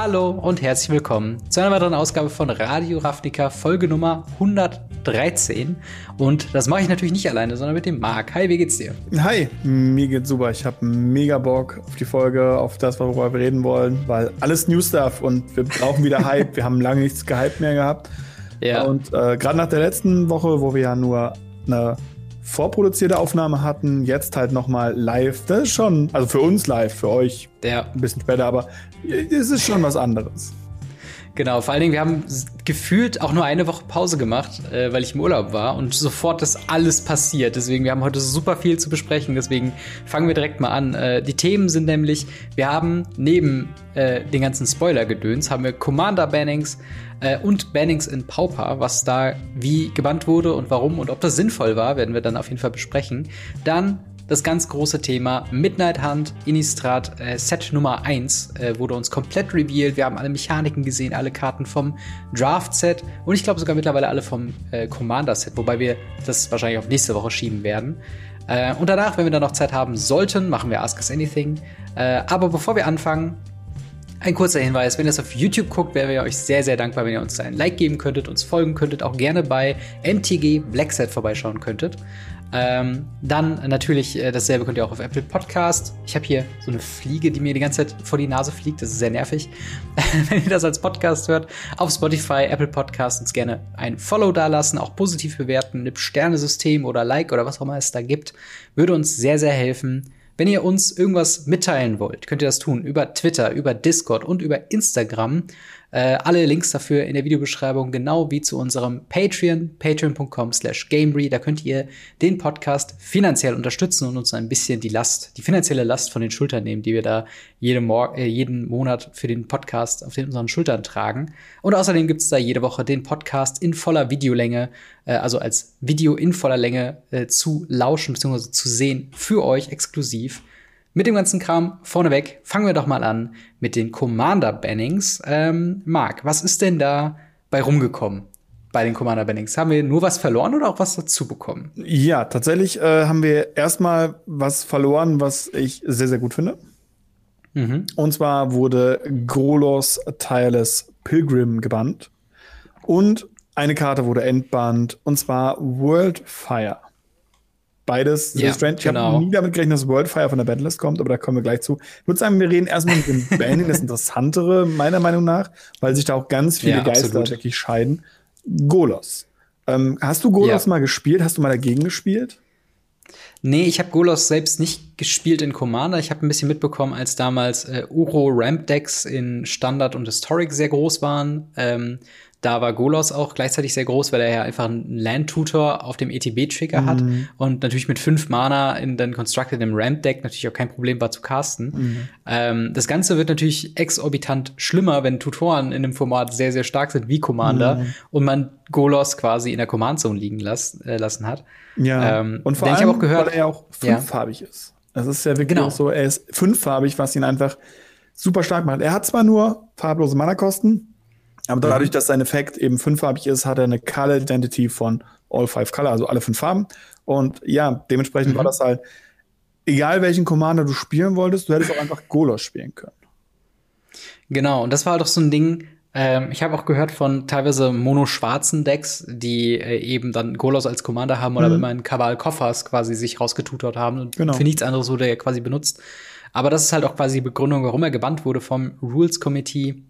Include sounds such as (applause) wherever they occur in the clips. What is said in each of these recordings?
Hallo und herzlich willkommen zu einer weiteren Ausgabe von Radio Ravnica, Folge Nummer 113. Und das mache ich natürlich nicht alleine, sondern mit dem Marc. Hi, wie geht's dir? Hi, mir geht's super. Ich habe mega Bock auf die Folge, auf das, worüber wir reden wollen, weil alles New Stuff und wir brauchen wieder (laughs) Hype. wir haben lange nichts gehypt mehr gehabt. Ja. Und äh, gerade nach der letzten Woche, wo wir ja nur eine vorproduzierte Aufnahme hatten, jetzt halt nochmal live. Das ist schon, also für uns live, für euch ja. ein bisschen später, aber es ist schon was anderes. Genau, vor allen Dingen, wir haben gefühlt auch nur eine Woche Pause gemacht, äh, weil ich im Urlaub war und sofort ist alles passiert. Deswegen, wir haben heute super viel zu besprechen. Deswegen fangen wir direkt mal an. Äh, die Themen sind nämlich, wir haben neben äh, den ganzen Spoiler-Gedöns, haben wir Commander-Bannings äh, und Bannings in Pauper, was da wie gebannt wurde und warum und ob das sinnvoll war, werden wir dann auf jeden Fall besprechen. Dann das ganz große Thema Midnight Hunt Innistrad äh, Set Nummer 1 äh, wurde uns komplett revealed. Wir haben alle Mechaniken gesehen, alle Karten vom Draft Set und ich glaube sogar mittlerweile alle vom äh, Commander Set, wobei wir das wahrscheinlich auf nächste Woche schieben werden. Äh, und danach, wenn wir dann noch Zeit haben sollten, machen wir Ask Us Anything. Äh, aber bevor wir anfangen, ein kurzer Hinweis, wenn ihr es auf YouTube guckt, wären wir euch sehr, sehr dankbar, wenn ihr uns ein Like geben könntet, uns folgen könntet, auch gerne bei MTG Blackset vorbeischauen könntet. Ähm, dann natürlich äh, dasselbe könnt ihr auch auf Apple Podcast. Ich habe hier so eine Fliege, die mir die ganze Zeit vor die Nase fliegt. Das ist sehr nervig. (laughs) Wenn ihr das als Podcast hört, auf Spotify, Apple Podcast uns gerne ein Follow dalassen, auch positiv bewerten, ein Sternesystem oder Like oder was auch immer es da gibt, würde uns sehr, sehr helfen. Wenn ihr uns irgendwas mitteilen wollt, könnt ihr das tun über Twitter, über Discord und über Instagram. Äh, alle Links dafür in der Videobeschreibung, genau wie zu unserem Patreon, patreon.com slash gamery. Da könnt ihr den Podcast finanziell unterstützen und uns ein bisschen die Last, die finanzielle Last von den Schultern nehmen, die wir da jede Mor äh, jeden Monat für den Podcast auf den unseren Schultern tragen. Und außerdem gibt's da jede Woche den Podcast in voller Videolänge, äh, also als Video in voller Länge äh, zu lauschen bzw. zu sehen für euch exklusiv. Mit dem ganzen Kram vorneweg fangen wir doch mal an mit den Commander-Bannings. Ähm, Marc, was ist denn da bei rumgekommen? Bei den Commander Bannings. Haben wir nur was verloren oder auch was dazu bekommen? Ja, tatsächlich äh, haben wir erstmal was verloren, was ich sehr, sehr gut finde. Mhm. Und zwar wurde Grolos Tireless Pilgrim gebannt. Und eine Karte wurde entbannt, und zwar Worldfire. Beides sehr ja, strange. Ich genau. habe nie damit gerechnet, dass Worldfire von der Battlelist kommt, aber da kommen wir gleich zu. Ich würde sagen, wir reden erstmal mit dem (laughs) Banning, das Interessantere, meiner Meinung nach, weil sich da auch ganz viele ja, Geister wirklich scheiden. Golos. Ähm, hast du Golos ja. mal gespielt? Hast du mal dagegen gespielt? Nee, ich habe Golos selbst nicht gespielt in Commander. Ich habe ein bisschen mitbekommen, als damals äh, Uro Ramp Decks in Standard und Historic sehr groß waren. Ähm, da war Golos auch gleichzeitig sehr groß, weil er ja einfach einen Land-Tutor auf dem ETB-Trigger mhm. hat und natürlich mit fünf Mana in den Constructed im Ramp-Deck natürlich auch kein Problem war zu casten. Mhm. Ähm, das Ganze wird natürlich exorbitant schlimmer, wenn Tutoren in dem Format sehr, sehr stark sind wie Commander mhm. und man Golos quasi in der Command-Zone liegen las äh, lassen hat. Ja, ähm, und vor allem, auch gehört, weil er ja auch fünffarbig ja. ist. Das ist ja wirklich genau. so, er ist fünffarbig, was ihn einfach super stark macht. Er hat zwar nur farblose Mana-Kosten, aber mhm. dadurch, dass sein Effekt eben fünffarbig ist, hat er eine Color Identity von All Five Color, also alle fünf Farben. Und ja, dementsprechend mhm. war das halt, egal welchen Commander du spielen wolltest, du hättest auch einfach Golos spielen können. Genau, und das war halt auch so ein Ding, ähm, ich habe auch gehört von teilweise mono-schwarzen Decks, die äh, eben dann Golos als Commander haben oder mhm. wenn man Kabal Koffers quasi sich rausgetutort haben und genau. für nichts anderes wurde er quasi benutzt. Aber das ist halt auch quasi die Begründung, warum er gebannt wurde vom Rules Committee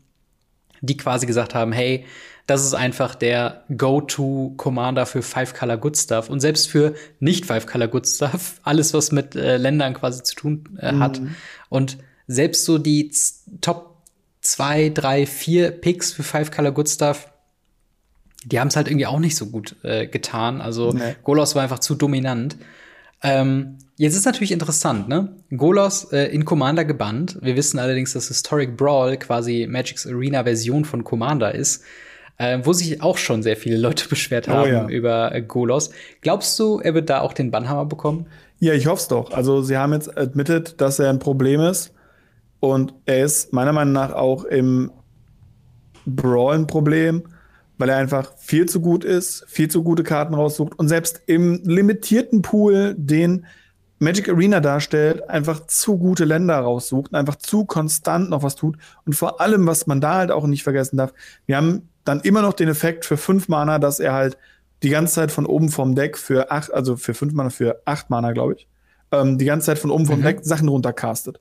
die quasi gesagt haben, hey, das ist einfach der Go-To-Commander für Five-Color Good Stuff. Und selbst für nicht Five-Color Good Stuff, (laughs) alles, was mit äh, Ländern quasi zu tun äh, hat. Mhm. Und selbst so die Top zwei, drei, vier Picks für Five-Color Good Stuff, die haben es halt irgendwie auch nicht so gut äh, getan. Also nee. Golos war einfach zu dominant. Ähm, jetzt ist natürlich interessant, ne? Golos äh, in Commander gebannt. Wir wissen allerdings, dass Historic Brawl quasi Magic's Arena-Version von Commander ist. Äh, wo sich auch schon sehr viele Leute (laughs) beschwert oh haben oh, ja. über äh, Golos. Glaubst du, er wird da auch den Bannhammer bekommen? Ja, ich hoffe es doch. Also, sie haben jetzt admitted, dass er ein Problem ist. Und er ist meiner Meinung nach auch im Brawl ein Problem weil er einfach viel zu gut ist, viel zu gute Karten raussucht und selbst im limitierten Pool, den Magic Arena darstellt, einfach zu gute Länder raussucht und einfach zu konstant noch was tut. Und vor allem, was man da halt auch nicht vergessen darf, wir haben dann immer noch den Effekt für fünf Mana, dass er halt die ganze Zeit von oben vom Deck für acht, also für fünf Mana, für acht Mana, glaube ich, ähm, die ganze Zeit von oben vom mhm. Deck Sachen runtercastet.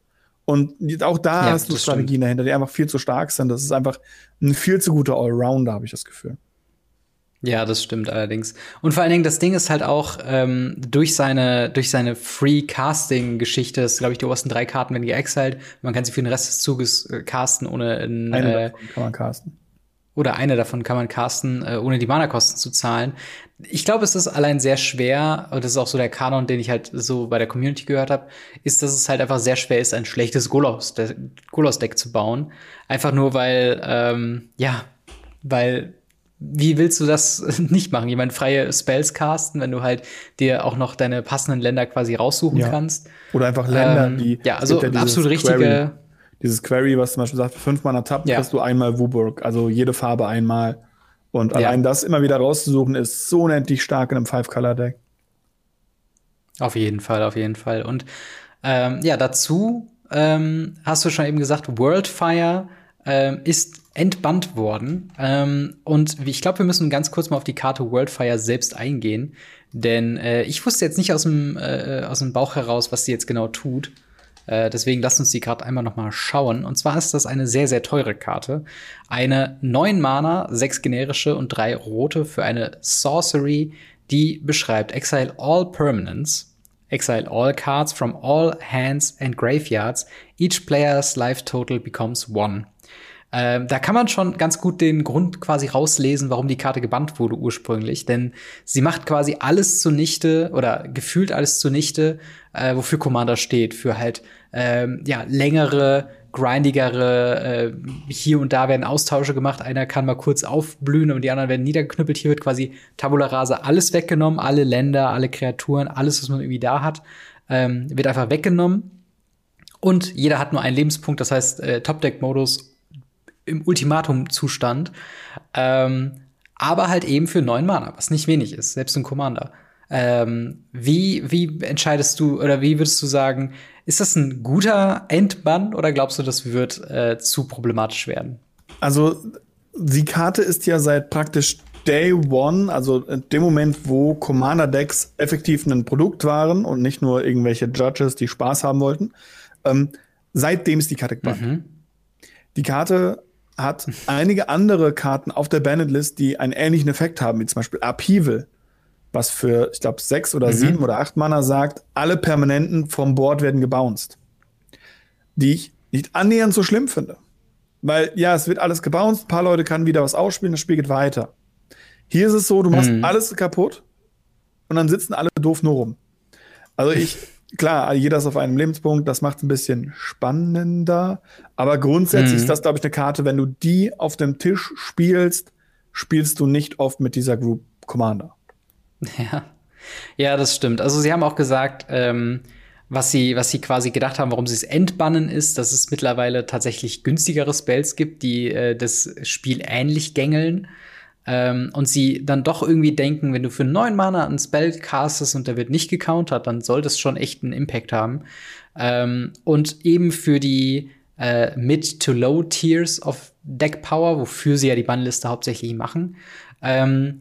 Und auch da ja, hast du Strategien stimmt. dahinter, die einfach viel zu stark sind. Das ist einfach ein viel zu guter Allrounder, habe ich das Gefühl. Ja, das stimmt allerdings. Und vor allen Dingen, das Ding ist halt auch ähm, durch seine durch seine Free Casting Geschichte, das glaube ich die obersten drei Karten werden geexiled. Man kann sie für den Rest des Zuges äh, casten, ohne in, eine äh, kann man casten. Oder eine davon kann man casten, äh, ohne die Mana-Kosten zu zahlen. Ich glaube, es ist allein sehr schwer, und das ist auch so der Kanon, den ich halt so bei der Community gehört habe, ist, dass es halt einfach sehr schwer ist, ein schlechtes Golos-Deck zu bauen. Einfach nur, weil, ähm, ja, weil wie willst du das (laughs) nicht machen? Jemand freie Spells casten, wenn du halt dir auch noch deine passenden Länder quasi raussuchen ja. kannst. Oder einfach Länder, ähm, die. Ja, also ja absolut richtige. Query, dieses Query, was zum Beispiel sagt, fünf Mana tappen, ja. kriegst du einmal Wuburg, also jede Farbe einmal. Und allein das immer wieder rauszusuchen, ist so unendlich stark in einem Five-Color-Deck. Auf jeden Fall, auf jeden Fall. Und ähm, ja, dazu ähm, hast du schon eben gesagt, Worldfire ähm, ist entbannt worden. Ähm, und ich glaube, wir müssen ganz kurz mal auf die Karte Worldfire selbst eingehen. Denn äh, ich wusste jetzt nicht aus dem, äh, aus dem Bauch heraus, was sie jetzt genau tut. Äh, deswegen lasst uns die Karte einmal noch mal schauen. Und zwar ist das eine sehr, sehr teure Karte. Eine 9 Mana, 6 generische und 3 rote für eine Sorcery, die beschreibt Exile all permanents. Exile all cards from all hands and graveyards. Each player's life total becomes one. Ähm, da kann man schon ganz gut den Grund quasi rauslesen, warum die Karte gebannt wurde ursprünglich. Denn sie macht quasi alles zunichte oder gefühlt alles zunichte, äh, wofür Commander steht. Für halt ähm, ja längere, grindigere, äh, hier und da werden Austausche gemacht. Einer kann mal kurz aufblühen und die anderen werden niedergeknüppelt. Hier wird quasi Tabula Rasa alles weggenommen, alle Länder, alle Kreaturen, alles, was man irgendwie da hat, ähm, wird einfach weggenommen. Und jeder hat nur einen Lebenspunkt, das heißt äh, Top-Deck-Modus im Ultimatum-Zustand. Ähm, aber halt eben für neun Mana, was nicht wenig ist, selbst ein Commander. Ähm, wie, wie entscheidest du oder wie würdest du sagen, ist das ein guter Endbann oder glaubst du, das wird äh, zu problematisch werden? Also, die Karte ist ja seit praktisch Day One, also dem Moment, wo Commander-Decks effektiv ein Produkt waren und nicht nur irgendwelche Judges, die Spaß haben wollten, ähm, seitdem ist die Karte gebannt. Mhm. Die Karte hat einige andere Karten auf der Bandit-List, die einen ähnlichen Effekt haben, wie zum Beispiel Upheaval, was für, ich glaube, sechs oder mhm. sieben oder acht Mana sagt, alle Permanenten vom Board werden gebounced. Die ich nicht annähernd so schlimm finde. Weil, ja, es wird alles gebounced, ein paar Leute kann wieder was ausspielen, das Spiel geht weiter. Hier ist es so, du machst mhm. alles kaputt und dann sitzen alle doof nur rum. Also ich, klar, jeder ist auf einem Lebenspunkt, das macht es ein bisschen spannender. Aber grundsätzlich mhm. ist das, glaube ich, eine Karte, wenn du die auf dem Tisch spielst, spielst du nicht oft mit dieser Group Commander. Ja. Ja, das stimmt. Also sie haben auch gesagt, ähm, was sie, was sie quasi gedacht haben, warum sie es entbannen, ist, dass es mittlerweile tatsächlich günstigere Spells gibt, die äh, das Spiel ähnlich gängeln. Ähm, und sie dann doch irgendwie denken, wenn du für neun Mana einen Spell castest und der wird nicht gecountert, dann soll das schon echt einen Impact haben. Ähm, und eben für die äh, Mid- to Low-Tiers of Deck Power, wofür sie ja die Bannliste hauptsächlich machen, ähm,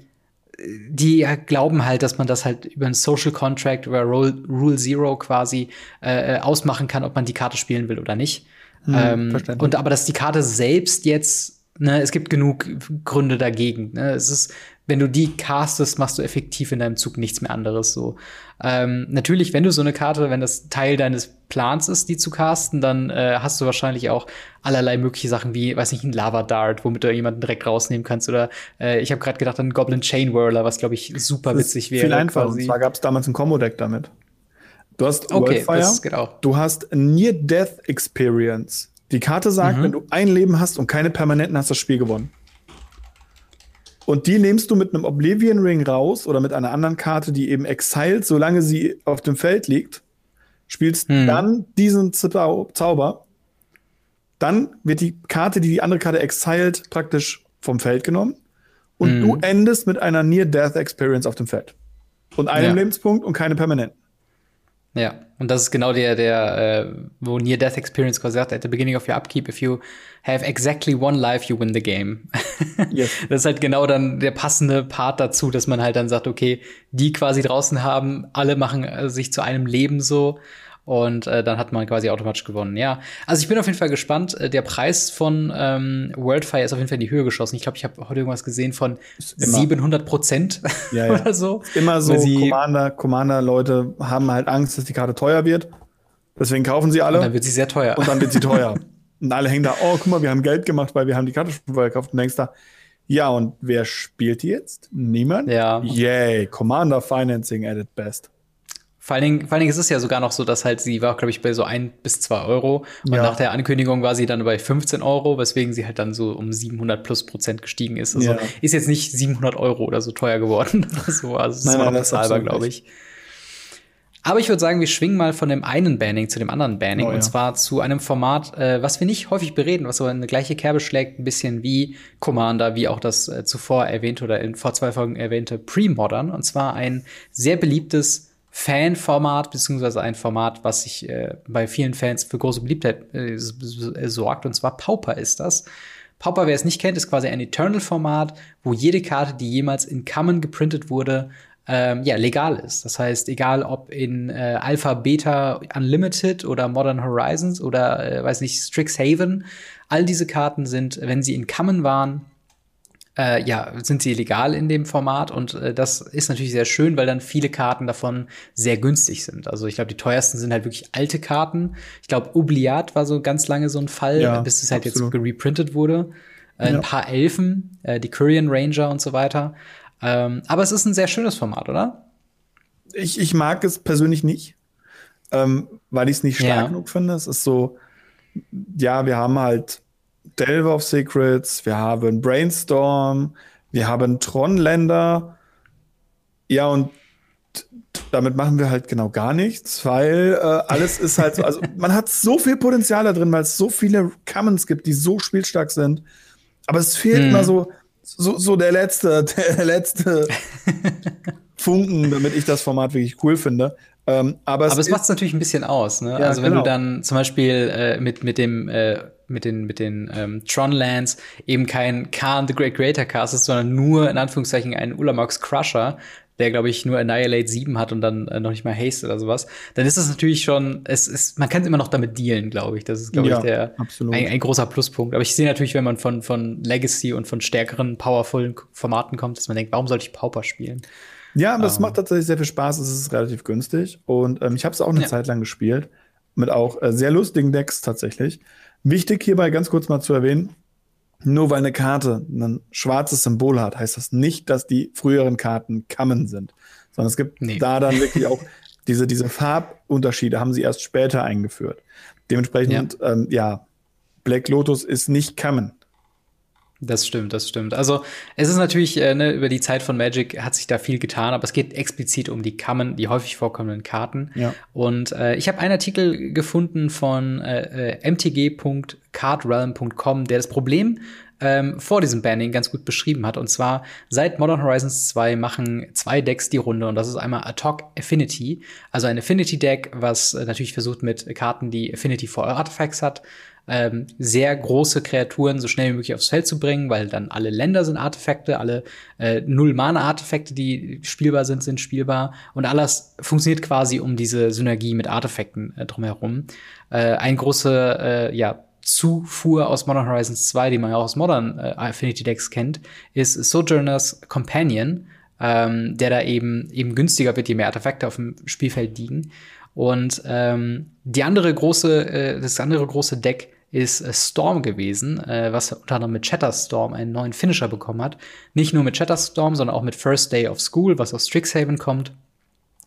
die glauben halt, dass man das halt über ein Social Contract, über Rule, Rule Zero quasi äh, ausmachen kann, ob man die Karte spielen will oder nicht. Hm, ähm, und aber dass die Karte selbst jetzt ne, es gibt genug Gründe dagegen. Ne? Es ist, wenn du die castest, machst du effektiv in deinem Zug nichts mehr anderes. So. Ähm, natürlich, wenn du so eine Karte, wenn das Teil deines Plans ist, die zu casten, dann äh, hast du wahrscheinlich auch allerlei mögliche Sachen wie, weiß nicht, ein Lava Dart, womit du jemanden direkt rausnehmen kannst. Oder äh, ich habe gerade gedacht an Goblin Chain Whirler, was glaube ich super witzig wäre. Viel einfacher. Und zwar gab es damals ein Combo-Deck damit. Du hast okay, Worldfire, das geht auch. du hast Near Death Experience. Die Karte sagt, mhm. wenn du ein Leben hast und keine Permanenten, hast du das Spiel gewonnen. Und die nimmst du mit einem Oblivion Ring raus oder mit einer anderen Karte, die eben exiled, solange sie auf dem Feld liegt, spielst mhm. dann diesen Zau Zauber. Dann wird die Karte, die die andere Karte exiled, praktisch vom Feld genommen. Und mhm. du endest mit einer Near-Death Experience auf dem Feld. Und einem ja. Lebenspunkt und keine Permanenten. Ja, und das ist genau der, der, äh, wo Near Death Experience quasi sagt, at the beginning of your upkeep, if you have exactly one life, you win the game. (laughs) yes. Das ist halt genau dann der passende Part dazu, dass man halt dann sagt, okay, die quasi draußen haben, alle machen äh, sich zu einem Leben so und äh, dann hat man quasi automatisch gewonnen. Ja, also ich bin auf jeden Fall gespannt. Äh, der Preis von ähm, Worldfire ist auf jeden Fall in die Höhe geschossen. Ich glaube, ich habe heute irgendwas gesehen von 700 Prozent (laughs) ja, ja. oder so. immer so. Commander, Commander-Leute haben halt Angst, dass die Karte teuer wird. Deswegen kaufen sie alle. Und dann wird sie sehr teuer. Und dann wird sie teuer. (laughs) und alle hängen da, oh, guck mal, wir haben Geld gemacht, weil wir haben die Karte schon vorher gekauft. Und denkst da, ja, und wer spielt die jetzt? Niemand? Ja. Yay, Commander Financing at its best. Vor allen, Dingen, vor allen Dingen ist es ja sogar noch so, dass halt sie war, glaube ich, bei so ein bis zwei Euro. Und ja. nach der Ankündigung war sie dann bei 15 Euro, weswegen sie halt dann so um 700 plus Prozent gestiegen ist. Also ja. ist jetzt nicht 700 Euro oder so teuer geworden so. Also es ist immer noch bezahlbar, glaube ich. Aber ich würde sagen, wir schwingen mal von dem einen Banning zu dem anderen Banning. Oh, ja. Und zwar zu einem Format, äh, was wir nicht häufig bereden, was aber eine gleiche Kerbe schlägt, ein bisschen wie Commander, wie auch das äh, zuvor erwähnte oder in vor zwei Folgen erwähnte Pre-Modern. Und zwar ein sehr beliebtes Fanformat, beziehungsweise ein Format, was sich äh, bei vielen Fans für große Beliebtheit äh, sorgt, und zwar Pauper ist das. Pauper, wer es nicht kennt, ist quasi ein Eternal-Format, wo jede Karte, die jemals in Common geprintet wurde, ähm, ja, legal ist. Das heißt, egal ob in äh, Alpha, Beta, Unlimited oder Modern Horizons oder, äh, weiß nicht, Strixhaven, all diese Karten sind, wenn sie in Common waren, äh, ja, sind sie legal in dem Format und äh, das ist natürlich sehr schön, weil dann viele Karten davon sehr günstig sind. Also ich glaube, die teuersten sind halt wirklich alte Karten. Ich glaube, Obliat war so ganz lange so ein Fall, ja, bis es halt absolut. jetzt gereprintet wurde. Äh, ja. Ein paar Elfen, äh, die Korean Ranger und so weiter. Ähm, aber es ist ein sehr schönes Format, oder? Ich, ich mag es persönlich nicht, ähm, weil ich es nicht stark ja. genug finde. Es ist so, ja, wir haben halt Delve of Secrets, wir haben Brainstorm, wir haben Tronländer. Ja, und damit machen wir halt genau gar nichts, weil äh, alles ist halt so, also (laughs) man hat so viel Potenzial da drin, weil es so viele Commons gibt, die so spielstark sind. Aber es fehlt hm. immer so, so, so der letzte, (laughs) der letzte (laughs) Funken, damit ich das Format wirklich cool finde. Ähm, aber es, aber es macht es natürlich ein bisschen aus, ne? Ja, also wenn genau. du dann zum Beispiel äh, mit, mit dem äh, mit den, mit den ähm, Tronlands eben kein Khan the Great Creator castest, sondern nur in Anführungszeichen einen Ulamax Crusher, der, glaube ich, nur Annihilate 7 hat und dann äh, noch nicht mal Haste oder sowas, dann ist es natürlich schon, es ist, man kann immer noch damit dealen, glaube ich. Das ist, glaube ja, ich, der ein, ein, großer Pluspunkt. Aber ich sehe natürlich, wenn man von, von Legacy und von stärkeren, powervollen Formaten kommt, dass man denkt, warum sollte ich Pauper spielen? Ja, aber es ähm. macht tatsächlich sehr viel Spaß, es ist relativ günstig. Und ähm, ich habe es auch eine ja. Zeit lang gespielt. Mit auch äh, sehr lustigen Decks tatsächlich. Wichtig hierbei ganz kurz mal zu erwähnen, nur weil eine Karte ein schwarzes Symbol hat, heißt das nicht, dass die früheren Karten Common sind, sondern es gibt nee. da dann wirklich auch diese, diese Farbunterschiede haben sie erst später eingeführt. Dementsprechend, ja, ähm, ja Black Lotus ist nicht Common. Das stimmt, das stimmt. Also es ist natürlich, äh, ne, über die Zeit von Magic hat sich da viel getan, aber es geht explizit um die Common, die häufig vorkommenden Karten. Ja. Und äh, ich habe einen Artikel gefunden von äh, äh mtg.cardrealm.com, der das Problem ähm, vor diesem Banning ganz gut beschrieben hat. Und zwar seit Modern Horizons 2 machen zwei Decks die Runde und das ist einmal Atok Affinity, also ein Affinity Deck, was äh, natürlich versucht mit Karten, die Affinity for Artifacts hat, ähm, sehr große Kreaturen so schnell wie möglich aufs Feld zu bringen, weil dann alle Länder sind Artefakte, alle äh, Null-Mana-Artefakte, die spielbar sind, sind spielbar. Und alles funktioniert quasi um diese Synergie mit Artefakten äh, drumherum. Äh, ein große, äh, ja, Zufuhr aus Modern Horizons 2, die man ja auch aus Modern äh, Affinity Decks kennt, ist Sojourner's Companion, ähm, der da eben eben günstiger wird, je mehr Artefakte auf dem Spielfeld liegen. Und ähm, die andere große, äh, das andere große Deck ist äh, Storm gewesen, äh, was unter anderem mit Shatterstorm einen neuen Finisher bekommen hat. Nicht nur mit Shatterstorm, sondern auch mit First Day of School, was aus Strixhaven kommt,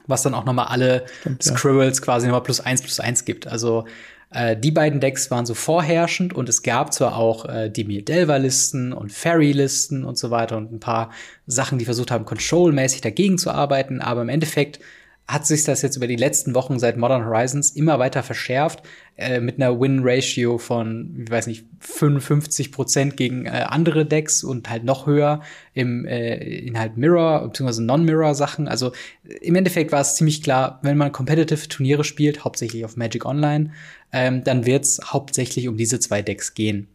was dann auch noch mal alle Stimmt, Scribbles ja. quasi nochmal plus eins plus eins gibt. Also äh, die beiden Decks waren so vorherrschend und es gab zwar auch äh, die Mir-Delver-Listen und Fairy-Listen und so weiter und ein paar Sachen, die versucht haben, Control-mäßig dagegen zu arbeiten, aber im Endeffekt hat sich das jetzt über die letzten Wochen seit Modern Horizons immer weiter verschärft, äh, mit einer Win-Ratio von, ich weiß nicht, 55 Prozent gegen äh, andere Decks und halt noch höher im, äh, in halt Mirror bzw. Non-Mirror-Sachen. Also im Endeffekt war es ziemlich klar, wenn man competitive Turniere spielt, hauptsächlich auf Magic Online, ähm, dann wird es hauptsächlich um diese zwei Decks gehen.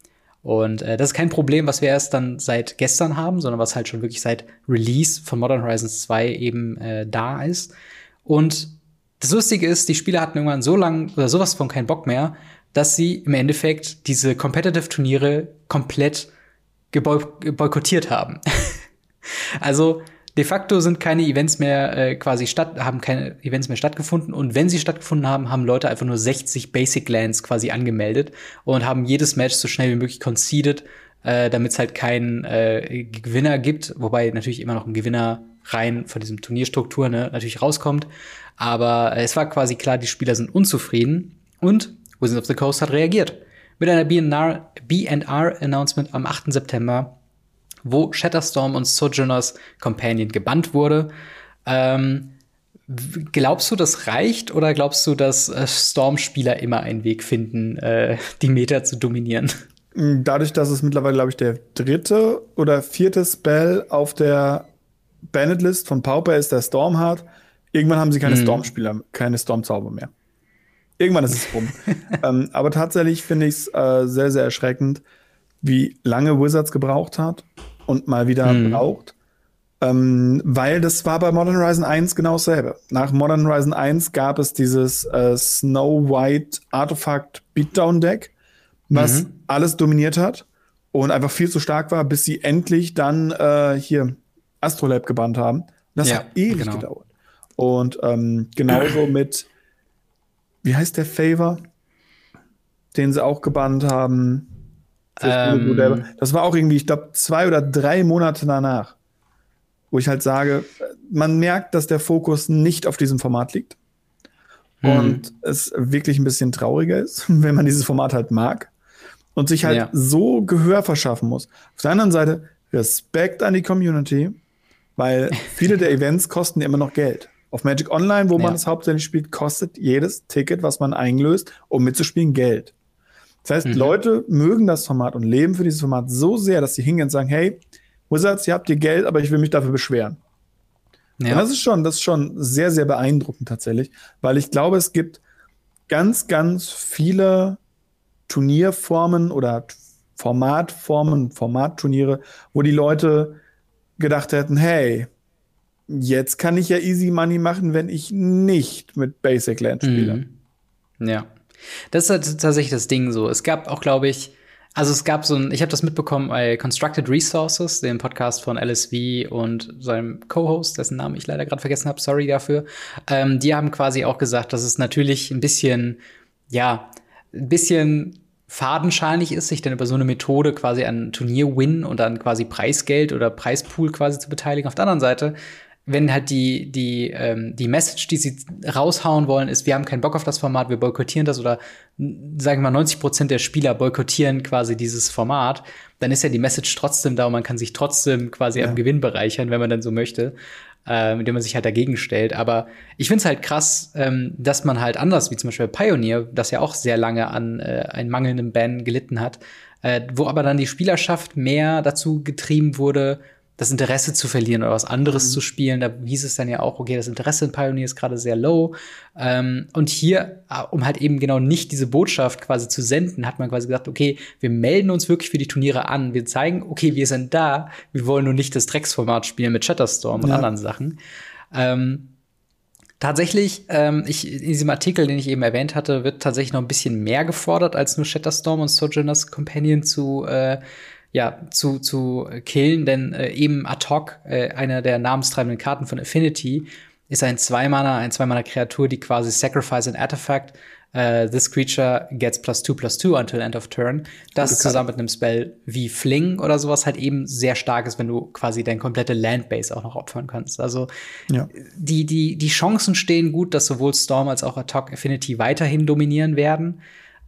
Und äh, das ist kein Problem, was wir erst dann seit gestern haben, sondern was halt schon wirklich seit Release von Modern Horizons 2 eben äh, da ist. Und das Lustige ist, die Spieler hatten irgendwann so lang oder sowas von keinen Bock mehr, dass sie im Endeffekt diese Competitive-Turniere komplett boykottiert haben. (laughs) also de facto sind keine Events mehr äh, quasi statt, haben keine Events mehr stattgefunden und wenn sie stattgefunden haben, haben Leute einfach nur 60 Basic Lands quasi angemeldet und haben jedes Match so schnell wie möglich conceded, äh, damit es halt keinen äh, Gewinner gibt, wobei natürlich immer noch ein Gewinner rein von diesem Turnierstruktur ne, natürlich rauskommt. Aber es war quasi klar, die Spieler sind unzufrieden und Wizards of the Coast hat reagiert mit einer B&R-Announcement am 8. September, wo Shatterstorm und Sojourners Companion gebannt wurde. Ähm, glaubst du, das reicht oder glaubst du, dass äh, Storm-Spieler immer einen Weg finden, äh, die Meta zu dominieren? Dadurch, dass es mittlerweile, glaube ich, der dritte oder vierte Spell auf der Banned-List von Pauper ist, der Storm hat, irgendwann haben sie keine mhm. Storm-Spieler, keine Storm-Zauber mehr. Irgendwann ist es rum. (laughs) ähm, aber tatsächlich finde ich es äh, sehr, sehr erschreckend, wie lange Wizards gebraucht hat und mal wieder mhm. braucht. Ähm, weil das war bei Modern Horizon 1 genau dasselbe. Nach Modern Horizon 1 gab es dieses äh, Snow White Artifact Beatdown Deck, was mhm. alles dominiert hat und einfach viel zu stark war, bis sie endlich dann äh, hier Astrolab gebannt haben. das ja, hat ewig genau. gedauert. Und ähm, genauso (clears throat) mit, wie heißt der Favor, den sie auch gebannt haben. Ähm, das war auch irgendwie, ich glaube, zwei oder drei Monate danach, wo ich halt sage, man merkt, dass der Fokus nicht auf diesem Format liegt. Mhm. Und es wirklich ein bisschen trauriger ist, (laughs) wenn man dieses Format halt mag und sich halt ja. so Gehör verschaffen muss. Auf der anderen Seite Respekt an die Community, weil (laughs) viele der Events kosten immer noch Geld. Auf Magic Online, wo ja. man es hauptsächlich spielt, kostet jedes Ticket, was man einlöst, um mitzuspielen, Geld. Das heißt, mhm. Leute mögen das Format und leben für dieses Format so sehr, dass sie hingehen und sagen, hey, Wizards, ihr habt ihr Geld, aber ich will mich dafür beschweren. Ja. Und das ist schon, das ist schon sehr, sehr beeindruckend tatsächlich, weil ich glaube, es gibt ganz, ganz viele Turnierformen oder Formatformen, Formatturniere, wo die Leute gedacht hätten, hey, jetzt kann ich ja easy money machen, wenn ich nicht mit Basic Land spiele. Mhm. Ja. Das ist halt tatsächlich das Ding so. Es gab auch, glaube ich, also es gab so ein, ich habe das mitbekommen bei Constructed Resources, dem Podcast von LSV und seinem Co-Host, dessen Namen ich leider gerade vergessen habe, sorry dafür. Ähm, die haben quasi auch gesagt, dass es natürlich ein bisschen, ja, ein bisschen fadenscheinig ist, sich dann über so eine Methode quasi an Turnier-Win und dann quasi Preisgeld oder Preispool quasi zu beteiligen. Auf der anderen Seite wenn halt die, die, ähm, die Message, die sie raushauen wollen, ist, wir haben keinen Bock auf das Format, wir boykottieren das oder sagen wir mal 90 Prozent der Spieler boykottieren quasi dieses Format, dann ist ja die Message trotzdem da und man kann sich trotzdem quasi ja. am Gewinn bereichern, wenn man dann so möchte, äh, indem man sich halt dagegen stellt. Aber ich finde es halt krass, ähm, dass man halt anders, wie zum Beispiel Pioneer, das ja auch sehr lange an äh, einem mangelnden Ban gelitten hat, äh, wo aber dann die Spielerschaft mehr dazu getrieben wurde, das Interesse zu verlieren oder was anderes mhm. zu spielen. Da hieß es dann ja auch, okay, das Interesse in Pioneer ist gerade sehr low. Ähm, und hier, äh, um halt eben genau nicht diese Botschaft quasi zu senden, hat man quasi gesagt, okay, wir melden uns wirklich für die Turniere an. Wir zeigen, okay, wir sind da. Wir wollen nur nicht das Drecksformat spielen mit Shatterstorm ja. und anderen Sachen. Ähm, Tatsächlich, ähm, ich, in diesem Artikel, den ich eben erwähnt hatte, wird tatsächlich noch ein bisschen mehr gefordert, als nur Shatterstorm und Sojourner's Companion zu äh, ja, zu, zu killen, denn äh, eben ad hoc, äh, einer der namenstreibenden Karten von Affinity, ist ein Zweimana, ein Zweimana-Kreatur, die quasi Sacrifice an Artifact. Uh, this creature gets plus two plus two until end of turn. Das zusammen mit einem Spell wie Fling oder sowas halt eben sehr stark ist, wenn du quasi dein komplette Landbase auch noch opfern kannst. Also ja. die, die, die Chancen stehen gut, dass sowohl Storm als auch Attack Affinity weiterhin dominieren werden.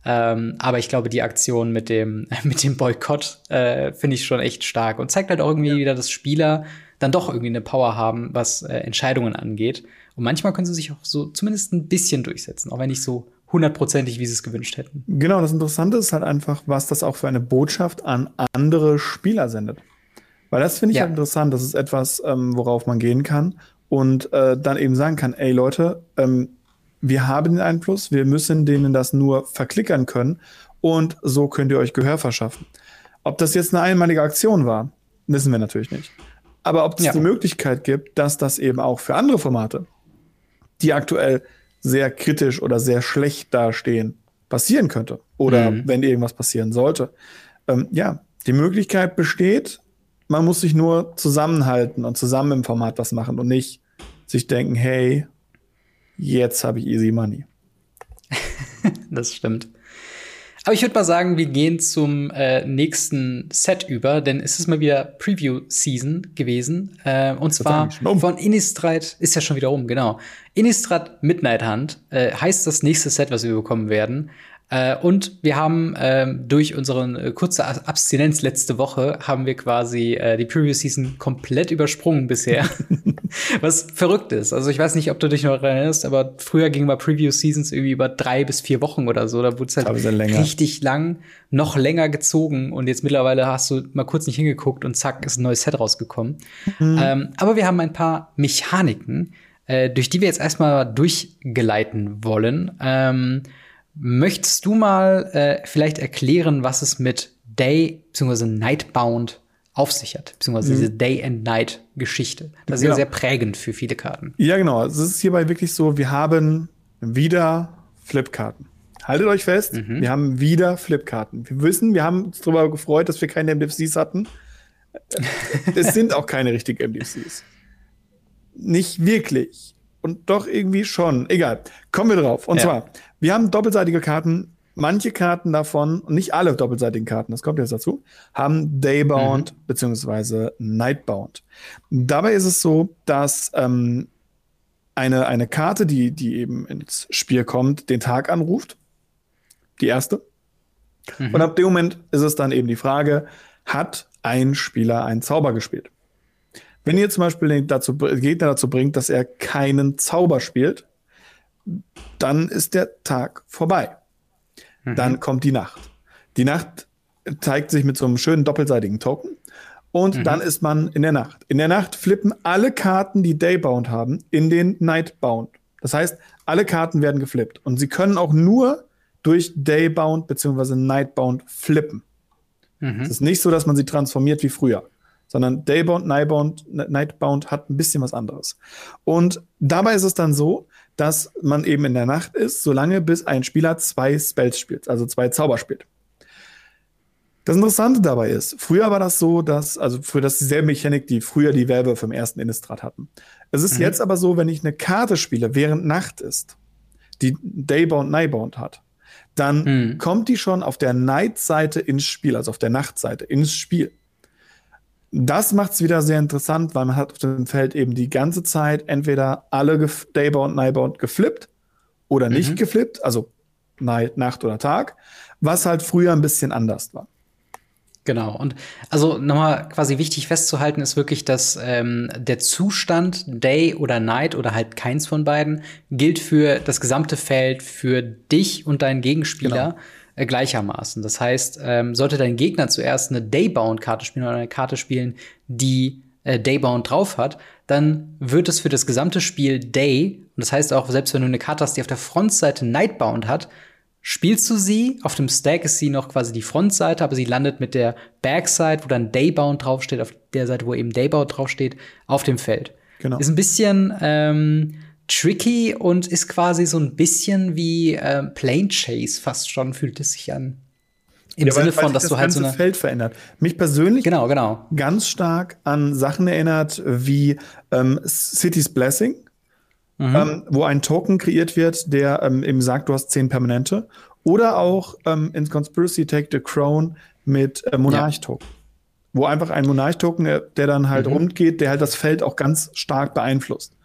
Ähm, aber ich glaube, die Aktion mit dem, (laughs) mit dem Boykott äh, finde ich schon echt stark und zeigt halt auch irgendwie ja. wieder, dass Spieler dann doch irgendwie eine Power haben, was äh, Entscheidungen angeht Und manchmal können sie sich auch so zumindest ein bisschen durchsetzen, auch wenn nicht so hundertprozentig, wie sie es gewünscht hätten. Genau, das Interessante ist halt einfach, was das auch für eine Botschaft an andere Spieler sendet. Weil das finde ich ja. halt interessant. Das ist etwas, ähm, worauf man gehen kann und äh, dann eben sagen kann, ey Leute, ähm, wir haben den Einfluss, wir müssen denen das nur verklickern können und so könnt ihr euch Gehör verschaffen. Ob das jetzt eine einmalige Aktion war, wissen wir natürlich nicht. Aber ob es ja. die Möglichkeit gibt, dass das eben auch für andere Formate, die aktuell sehr kritisch oder sehr schlecht dastehen, passieren könnte. Oder mhm. wenn irgendwas passieren sollte. Ähm, ja, die Möglichkeit besteht, man muss sich nur zusammenhalten und zusammen im Format was machen und nicht sich denken, hey, jetzt habe ich easy money. (laughs) das stimmt. Aber ich würde mal sagen, wir gehen zum äh, nächsten Set über, denn es ist mal wieder Preview-Season gewesen. Äh, und zwar um. von Innistrad, ist ja schon wieder um, genau. Innistrad Midnight Hunt äh, heißt das nächste Set, was wir bekommen werden. Äh, und wir haben äh, durch unsere äh, kurze Abstinenz letzte Woche haben wir quasi äh, die Previous Season komplett übersprungen bisher. (laughs) Was verrückt ist. Also ich weiß nicht, ob du dich noch erinnerst, aber früher ging mal Preview Seasons irgendwie über drei bis vier Wochen oder so. Da wurde es halt richtig lang, noch länger gezogen. Und jetzt mittlerweile hast du mal kurz nicht hingeguckt und zack, ist ein neues Set rausgekommen. Mhm. Ähm, aber wir haben ein paar Mechaniken, äh, durch die wir jetzt erstmal durchgeleiten wollen. Ähm, Möchtest du mal äh, vielleicht erklären, was es mit Day bzw. Nightbound auf sich hat, beziehungsweise mhm. diese Day-and-Night-Geschichte. Das ist genau. ja sehr prägend für viele Karten. Ja, genau. Es ist hierbei wirklich so, wir haben wieder Flipkarten. Haltet euch fest, mhm. wir haben wieder Flipkarten. Wir wissen, wir haben uns darüber gefreut, dass wir keine MDFCs hatten. es sind auch keine richtigen MDFCs. Nicht wirklich und doch irgendwie schon. Egal. Kommen wir drauf. Und ja. zwar, wir haben doppelseitige Karten. Manche Karten davon, nicht alle doppelseitigen Karten, das kommt jetzt dazu, haben Daybound mhm. beziehungsweise Nightbound. Dabei ist es so, dass ähm, eine, eine Karte, die, die eben ins Spiel kommt, den Tag anruft. Die erste. Mhm. Und ab dem Moment ist es dann eben die Frage, hat ein Spieler einen Zauber gespielt? Wenn ihr zum Beispiel den dazu, Gegner dazu bringt, dass er keinen Zauber spielt, dann ist der Tag vorbei. Mhm. Dann kommt die Nacht. Die Nacht zeigt sich mit so einem schönen doppelseitigen Token. Und mhm. dann ist man in der Nacht. In der Nacht flippen alle Karten, die Daybound haben, in den Nightbound. Das heißt, alle Karten werden geflippt. Und sie können auch nur durch Daybound bzw. Nightbound flippen. Mhm. Es ist nicht so, dass man sie transformiert wie früher sondern Daybound, Nightbound, Nightbound hat ein bisschen was anderes. Und dabei ist es dann so, dass man eben in der Nacht ist, solange bis ein Spieler zwei Spells spielt, also zwei Zauber spielt. Das Interessante dabei ist, früher war das so, dass, also früher das ist dieselbe Mechanik, die früher die Werwölfe im ersten Innistrad hatten. Es ist mhm. jetzt aber so, wenn ich eine Karte spiele, während Nacht ist, die Daybound, Nightbound hat, dann mhm. kommt die schon auf der Night-Seite ins Spiel, also auf der Nachtseite ins Spiel. Das macht es wieder sehr interessant, weil man hat auf dem Feld eben die ganze Zeit entweder alle Daybound, Nightbound geflippt oder nicht mhm. geflippt, also Night, Nacht oder Tag, was halt früher ein bisschen anders war. Genau. Und also nochmal quasi wichtig festzuhalten ist wirklich, dass ähm, der Zustand Day oder Night oder halt keins von beiden gilt für das gesamte Feld, für dich und deinen Gegenspieler. Genau äh, gleichermaßen. Das heißt, ähm, sollte dein Gegner zuerst eine Daybound-Karte spielen oder eine Karte spielen, die äh, Daybound drauf hat, dann wird es für das gesamte Spiel Day, und das heißt auch, selbst wenn du eine Karte hast, die auf der Frontseite Nightbound hat, spielst du sie, auf dem Stack ist sie noch quasi die Frontseite, aber sie landet mit der Backside, wo dann Daybound draufsteht, auf der Seite, wo eben Daybound draufsteht, auf dem Feld. Genau. Ist ein bisschen ähm, tricky und ist quasi so ein bisschen wie äh, Plane Chase fast schon, fühlt es sich an. Im ja, Sinne von, dass das du halt so eine Feld verändert. Mich persönlich genau, genau. ganz stark an Sachen erinnert wie ähm, City's Blessing, mhm. ähm, wo ein Token kreiert wird, der ähm, eben sagt, du hast zehn Permanente. Oder auch ähm, in Conspiracy Take the Crown mit äh, Monarch-Token. Ja. Wo einfach ein Monarch-Token, äh, der dann halt mhm. rund geht, der halt das Feld auch ganz stark beeinflusst.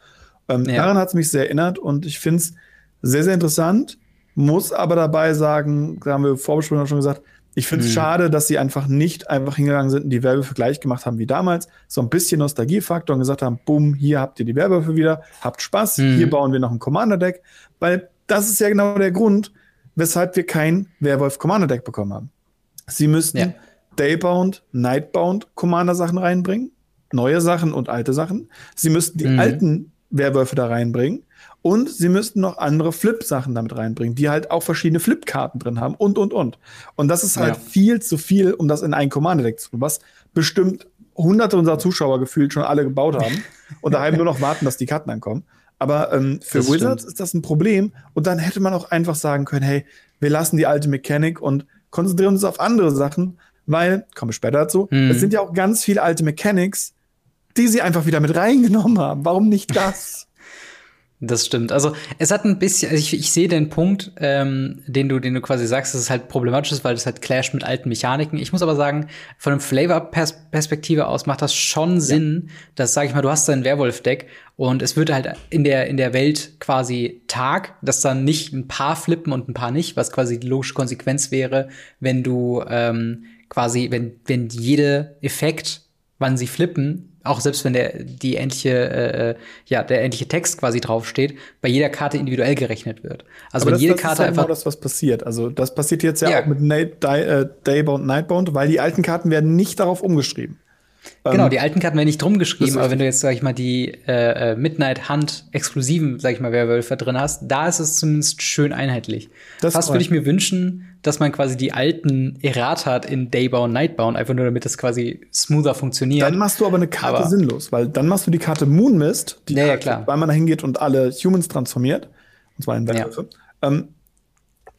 Ähm, ja. Daran hat es mich sehr erinnert und ich finde es sehr, sehr interessant, muss aber dabei sagen, da haben wir Vorbesprechung schon gesagt, Ich finde es mhm. schade, dass sie einfach nicht einfach hingegangen sind und die Werwölfe gleich gemacht haben wie damals. So ein bisschen Nostalgiefaktor und gesagt haben, bumm, hier habt ihr die Werwölfe wieder, habt Spaß, mhm. hier bauen wir noch ein Commander-Deck. Weil das ist ja genau der Grund, weshalb wir kein Werwolf-Commander-Deck bekommen haben. Sie müssten ja. Daybound, Nightbound Commander-Sachen reinbringen, neue Sachen und alte Sachen. Sie müssten die mhm. alten Werwölfe da reinbringen. Und sie müssten noch andere Flip-Sachen damit reinbringen, die halt auch verschiedene Flip-Karten drin haben und, und, und. Und das ist halt ja. viel zu viel, um das in ein Commander-Deck zu tun, was bestimmt hunderte unserer Zuschauer gefühlt schon alle gebaut haben (laughs) und daheim nur noch warten, dass die Karten ankommen. Aber ähm, für das Wizards stimmt. ist das ein Problem. Und dann hätte man auch einfach sagen können, hey, wir lassen die alte Mechanik und konzentrieren uns auf andere Sachen, weil, komme ich später dazu, hm. es sind ja auch ganz viele alte Mechanics, die sie einfach wieder mit reingenommen haben. Warum nicht das? (laughs) Das stimmt. Also es hat ein bisschen, also ich, ich sehe den Punkt, ähm, den du, den du quasi sagst, dass es halt problematisch ist, weil es halt clasht mit alten Mechaniken. Ich muss aber sagen, von einem Flavor-Perspektive aus macht das schon ja. Sinn, dass, sag ich mal, du hast dein Werwolf-Deck und es wird halt in der, in der Welt quasi Tag, dass dann nicht ein paar flippen und ein paar nicht, was quasi die logische Konsequenz wäre, wenn du ähm, quasi, wenn, wenn jede Effekt, wann sie flippen, auch selbst wenn der die endliche äh, äh, ja der endliche Text quasi draufsteht, bei jeder Karte individuell gerechnet wird. Also Aber wenn das, jede das Karte ist halt einfach genau das was passiert. Also das passiert jetzt ja, ja. auch mit Night, Day, äh, Daybound Nightbound, weil die alten Karten werden nicht darauf umgeschrieben. Genau, ähm, die alten Karten werden nicht drum geschrieben, aber wenn du jetzt, sag ich mal, die äh, äh, Midnight Hunt exklusiven, sag ich mal, Werwölfe drin hast, da ist es zumindest schön einheitlich. Das Fast würde ich mir wünschen, dass man quasi die alten Errata hat in Daybound, Nightbound, einfach nur damit das quasi smoother funktioniert. Dann machst du aber eine Karte aber sinnlos, weil dann machst du die Karte Moonmist, die ja, ja, klar. weil man da hingeht und alle Humans transformiert, und zwar in Werwölfe, ja. ähm,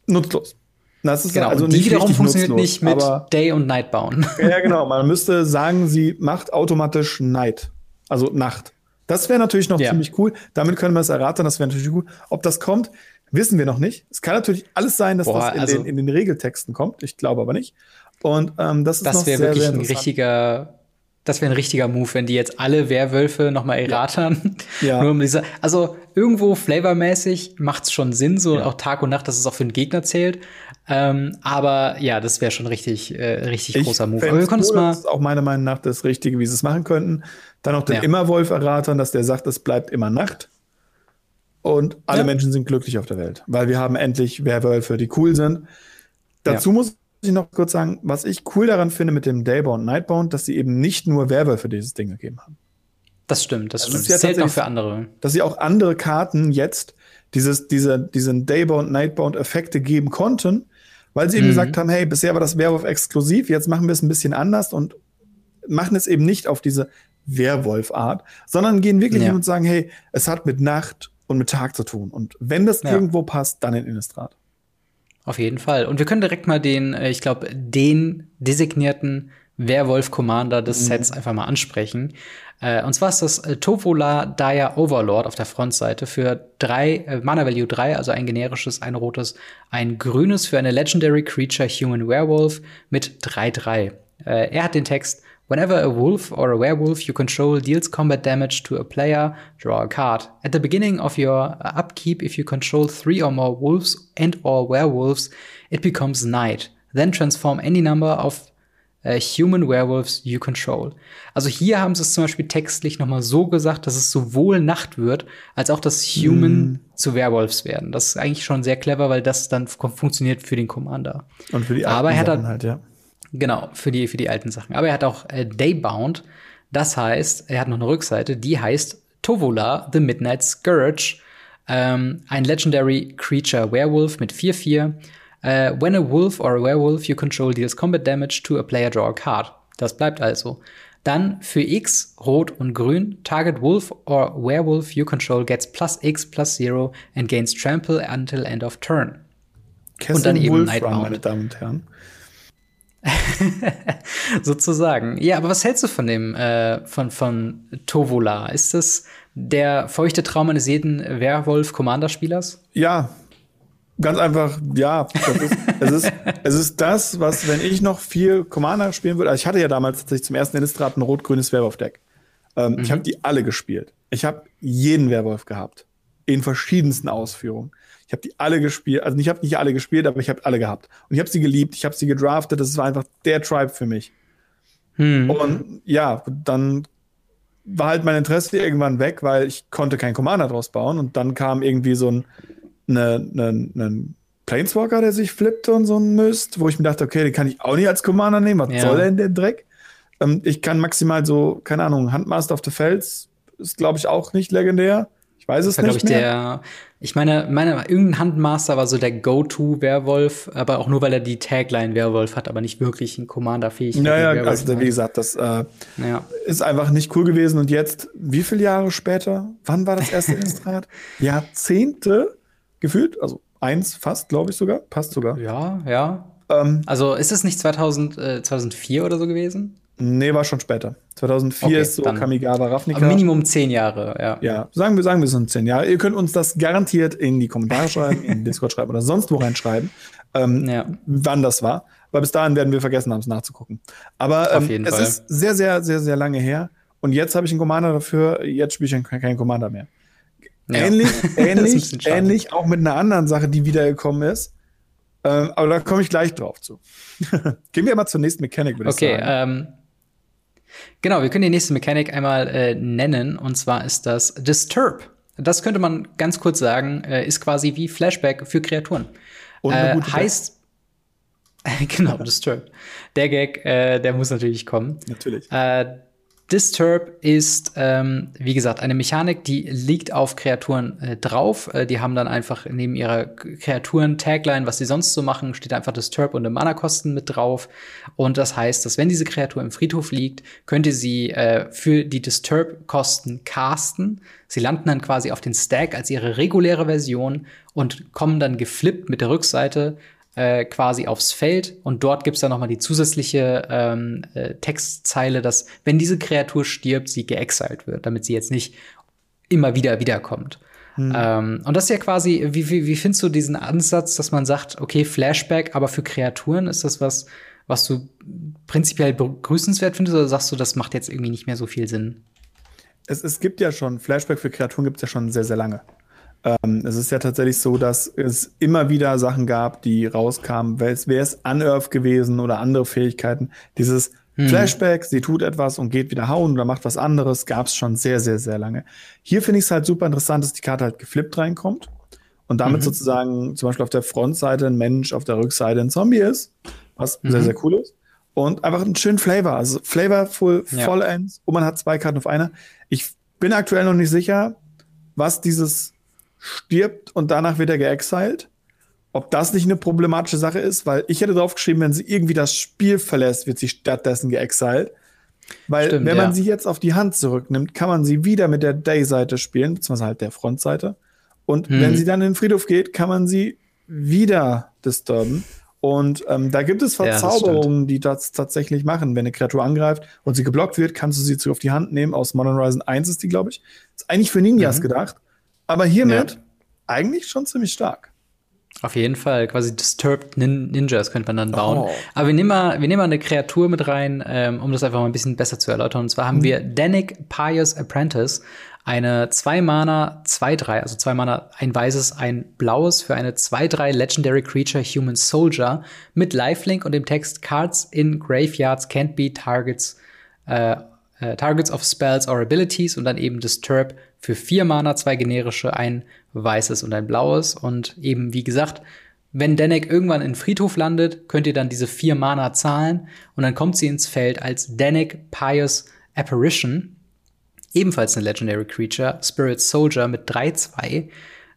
nutzlos. Das ist genau, also und die wiederum funktioniert nutzlos, nicht mit Day und Night bauen. (laughs) Ja, genau. Man müsste sagen, sie macht automatisch Night, also Nacht. Das wäre natürlich noch ja. ziemlich cool. Damit können wir es erraten, das wäre natürlich gut. Ob das kommt, wissen wir noch nicht. Es kann natürlich alles sein, dass Boah, das in, also, den, in, den, Regeltexten kommt. Ich glaube aber nicht. Und ähm, das ist das wäre wirklich sehr ein richtiger das wäre ein richtiger Move, wenn die jetzt alle Werwölfe noch mal erratern. (laughs) Ja. Nur um diese, also irgendwo flavormäßig macht's schon Sinn, so ja. auch Tag und Nacht, dass es auch für den Gegner zählt. Ähm, aber ja, das wäre schon richtig, äh, richtig ich großer Move. Aber wir cool, mal. Das ist auch meiner Meinung nach das Richtige, wie sie es machen könnten. Dann noch den ja. Immerwolf erratern, dass der sagt, es bleibt immer Nacht. Und alle ja. Menschen sind glücklich auf der Welt, weil wir haben endlich Werwölfe, die cool sind. Dazu muss ich noch kurz sagen, was ich cool daran finde mit dem Daybound Nightbound, dass sie eben nicht nur Werwölfe dieses Ding gegeben haben. Das stimmt, das, das stimmt. Das zählt noch für andere. Dass sie auch andere Karten jetzt dieses, diese, diesen Daybound Nightbound Effekte geben konnten, weil sie eben mhm. gesagt haben, hey, bisher war das Werwolf exklusiv, jetzt machen wir es ein bisschen anders und machen es eben nicht auf diese Werwolf-Art, sondern gehen wirklich ja. hin und sagen, hey, es hat mit Nacht und mit Tag zu tun. Und wenn das ja. irgendwo passt, dann in Innistrad. Auf jeden Fall. Und wir können direkt mal den, äh, ich glaube, den designierten Werwolf-Commander des mhm. Sets einfach mal ansprechen. Äh, und zwar ist das äh, Tovola Dire Overlord auf der Frontseite für drei, äh, Mana Value 3, also ein generisches, ein rotes, ein grünes für eine Legendary Creature Human Werewolf mit 3-3. Äh, er hat den Text Whenever a wolf or a werewolf you control deals combat damage to a player, draw a card. At the beginning of your upkeep, if you control three or more wolves and or werewolves, it becomes night. Then transform any number of uh, human werewolves you control. Also hier haben sie es zum Beispiel textlich nochmal so gesagt, dass es sowohl Nacht wird, als auch dass Human mm. zu Werewolves werden. Das ist eigentlich schon sehr clever, weil das dann funktioniert für den Commander. Und für die Aber er hat halt, ja. Genau, für die, für die alten Sachen. Aber er hat auch äh, Daybound. Das heißt, er hat noch eine Rückseite, die heißt Tovola, The Midnight Scourge. Ähm, ein Legendary Creature Werewolf mit 4-4. Uh, when a wolf or a werewolf you control deals combat damage to a player, draw a card. Das bleibt also. Dann für X, Rot und Grün, Target Wolf or Werewolf you control gets plus X plus Zero and gains Trample until end of turn. Kessin und dann eben Wolf Nightbound. meine Damen und Herren. (laughs) Sozusagen. Ja, aber was hältst du von dem, äh, von, von Tovola? Ist das der feuchte Traum eines jeden Werwolf-Commander-Spielers? Ja. Ganz einfach, ja. Ist, es, ist, (laughs) es ist das, was, wenn ich noch viel Commander spielen würde, also ich hatte ja damals tatsächlich zum ersten Innistrad ein rot-grünes Werwolf-Deck. Ähm, mhm. Ich habe die alle gespielt. Ich habe jeden Werwolf gehabt. in verschiedensten Ausführungen. Ich habe die alle gespielt, also ich habe nicht alle gespielt, aber ich habe alle gehabt. Und ich habe sie geliebt, ich habe sie gedraftet, das war einfach der Tribe für mich. Hm. Und ja, dann war halt mein Interesse irgendwann weg, weil ich konnte keinen Commander draus bauen. Und dann kam irgendwie so ein ne, ne, ne Planeswalker, der sich flippte und so ein Mist, wo ich mir dachte, okay, den kann ich auch nicht als Commander nehmen. Was ja. soll denn der Dreck? Ähm, ich kann maximal so, keine Ahnung, Handmaster of the Fels ist, glaube ich, auch nicht legendär. Ich weiß es war, nicht. Ich, mehr. Der, ich meine, meine, irgendein Handmaster war so der Go-To-Werwolf, aber auch nur, weil er die Tagline Werwolf hat, aber nicht wirklich ein Commander-Fähigkeit. Naja, ja, also wie gesagt, das äh, ja. ist einfach nicht cool gewesen. Und jetzt, wie viele Jahre später? Wann war das erste (laughs) Innistrad? Jahrzehnte gefühlt, also eins fast, glaube ich sogar, passt sogar. Ja, ja. Ähm, also ist es nicht 2000, äh, 2004 oder so gewesen? Nee, war schon später. 2004 okay, ist so Kamigawa Ravnica. Minimum zehn Jahre, ja. Ja, sagen wir, sagen wir, sind zehn Jahre. Ihr könnt uns das garantiert in die Kommentare (laughs) schreiben, in Discord schreiben oder sonst wo reinschreiben, ähm, ja. wann das war. Weil bis dahin werden wir vergessen haben, es nachzugucken. Aber ähm, es Fall. ist sehr, sehr, sehr, sehr lange her. Und jetzt habe ich einen Commander dafür. Jetzt spiele ich keinen Commander mehr. Ja. Ähnlich, (laughs) ähnlich, ähnlich auch mit einer anderen Sache, die wiedergekommen ist. Ähm, aber da komme ich gleich drauf zu. (laughs) Gehen wir mal zur nächsten Mechanik, würde okay, ich sagen. Okay, ähm, Genau, wir können die nächste Mechanik einmal äh, nennen und zwar ist das Disturb. Das könnte man ganz kurz sagen, äh, ist quasi wie Flashback für Kreaturen. Und äh, heißt (laughs) genau Disturb. Der Gag, äh, der muss natürlich kommen. Natürlich. Disturb ist, ähm, wie gesagt, eine Mechanik, die liegt auf Kreaturen äh, drauf. Äh, die haben dann einfach neben ihrer Kreaturen-Tagline, was sie sonst so machen, steht einfach Disturb und Mana-Kosten mit drauf. Und das heißt, dass wenn diese Kreatur im Friedhof liegt, könnt ihr sie äh, für die Disturb-Kosten casten. Sie landen dann quasi auf den Stack als ihre reguläre Version und kommen dann geflippt mit der Rückseite äh, quasi aufs Feld und dort gibt's dann noch mal die zusätzliche ähm, äh, Textzeile, dass wenn diese Kreatur stirbt, sie geexiled wird, damit sie jetzt nicht immer wieder wiederkommt. Hm. Ähm, und das ist ja quasi, wie, wie, wie findest du diesen Ansatz, dass man sagt, okay, Flashback, aber für Kreaturen ist das was, was du prinzipiell begrüßenswert findest, oder sagst du, das macht jetzt irgendwie nicht mehr so viel Sinn? Es, es gibt ja schon, Flashback für Kreaturen gibt es ja schon sehr, sehr lange. Ähm, es ist ja tatsächlich so, dass es immer wieder Sachen gab, die rauskamen. Wäre es Unearth gewesen oder andere Fähigkeiten. Dieses hm. Flashback, sie tut etwas und geht wieder hauen oder macht was anderes, gab es schon sehr, sehr, sehr lange. Hier finde ich es halt super interessant, dass die Karte halt geflippt reinkommt und damit mhm. sozusagen zum Beispiel auf der Frontseite ein Mensch, auf der Rückseite ein Zombie ist, was mhm. sehr, sehr cool ist. Und einfach einen schönen Flavor, also flavorful ja. Vollends und man hat zwei Karten auf einer. Ich bin aktuell noch nicht sicher, was dieses stirbt und danach wird er geexiled. Ob das nicht eine problematische Sache ist, weil ich hätte draufgeschrieben, wenn sie irgendwie das Spiel verlässt, wird sie stattdessen geexiled. Weil Stimmt, wenn man ja. sie jetzt auf die Hand zurücknimmt, kann man sie wieder mit der Day-Seite spielen, beziehungsweise halt der Frontseite. Und hm. wenn sie dann in den Friedhof geht, kann man sie wieder disturben. Und ähm, da gibt es Verzauberungen, ja, die das tatsächlich machen. Wenn eine Kreatur angreift und sie geblockt wird, kannst du sie zurück auf die Hand nehmen. Aus Modern Horizon 1 ist die, glaube ich. Ist eigentlich für Ninjas mhm. gedacht. Aber hiermit ja. eigentlich schon ziemlich stark. Auf jeden Fall, quasi Disturbed Nin Ninjas könnte man dann bauen. Oh. Aber wir nehmen, mal, wir nehmen mal eine Kreatur mit rein, ähm, um das einfach mal ein bisschen besser zu erläutern. Und zwar haben mhm. wir Danik Pious Apprentice, eine 2 Mana 2-3, also 2 Mana, ein weißes, ein blaues für eine 2-3 Legendary Creature Human Soldier mit Lifelink und dem Text Cards in Graveyards can't be targets, äh, äh, Targets of Spells or Abilities und dann eben Disturb für vier Mana, zwei generische, ein weißes und ein blaues. Und eben, wie gesagt, wenn Denek irgendwann in Friedhof landet, könnt ihr dann diese vier Mana zahlen und dann kommt sie ins Feld als Denek Pious Apparition. Ebenfalls eine Legendary Creature, Spirit Soldier mit 3-2,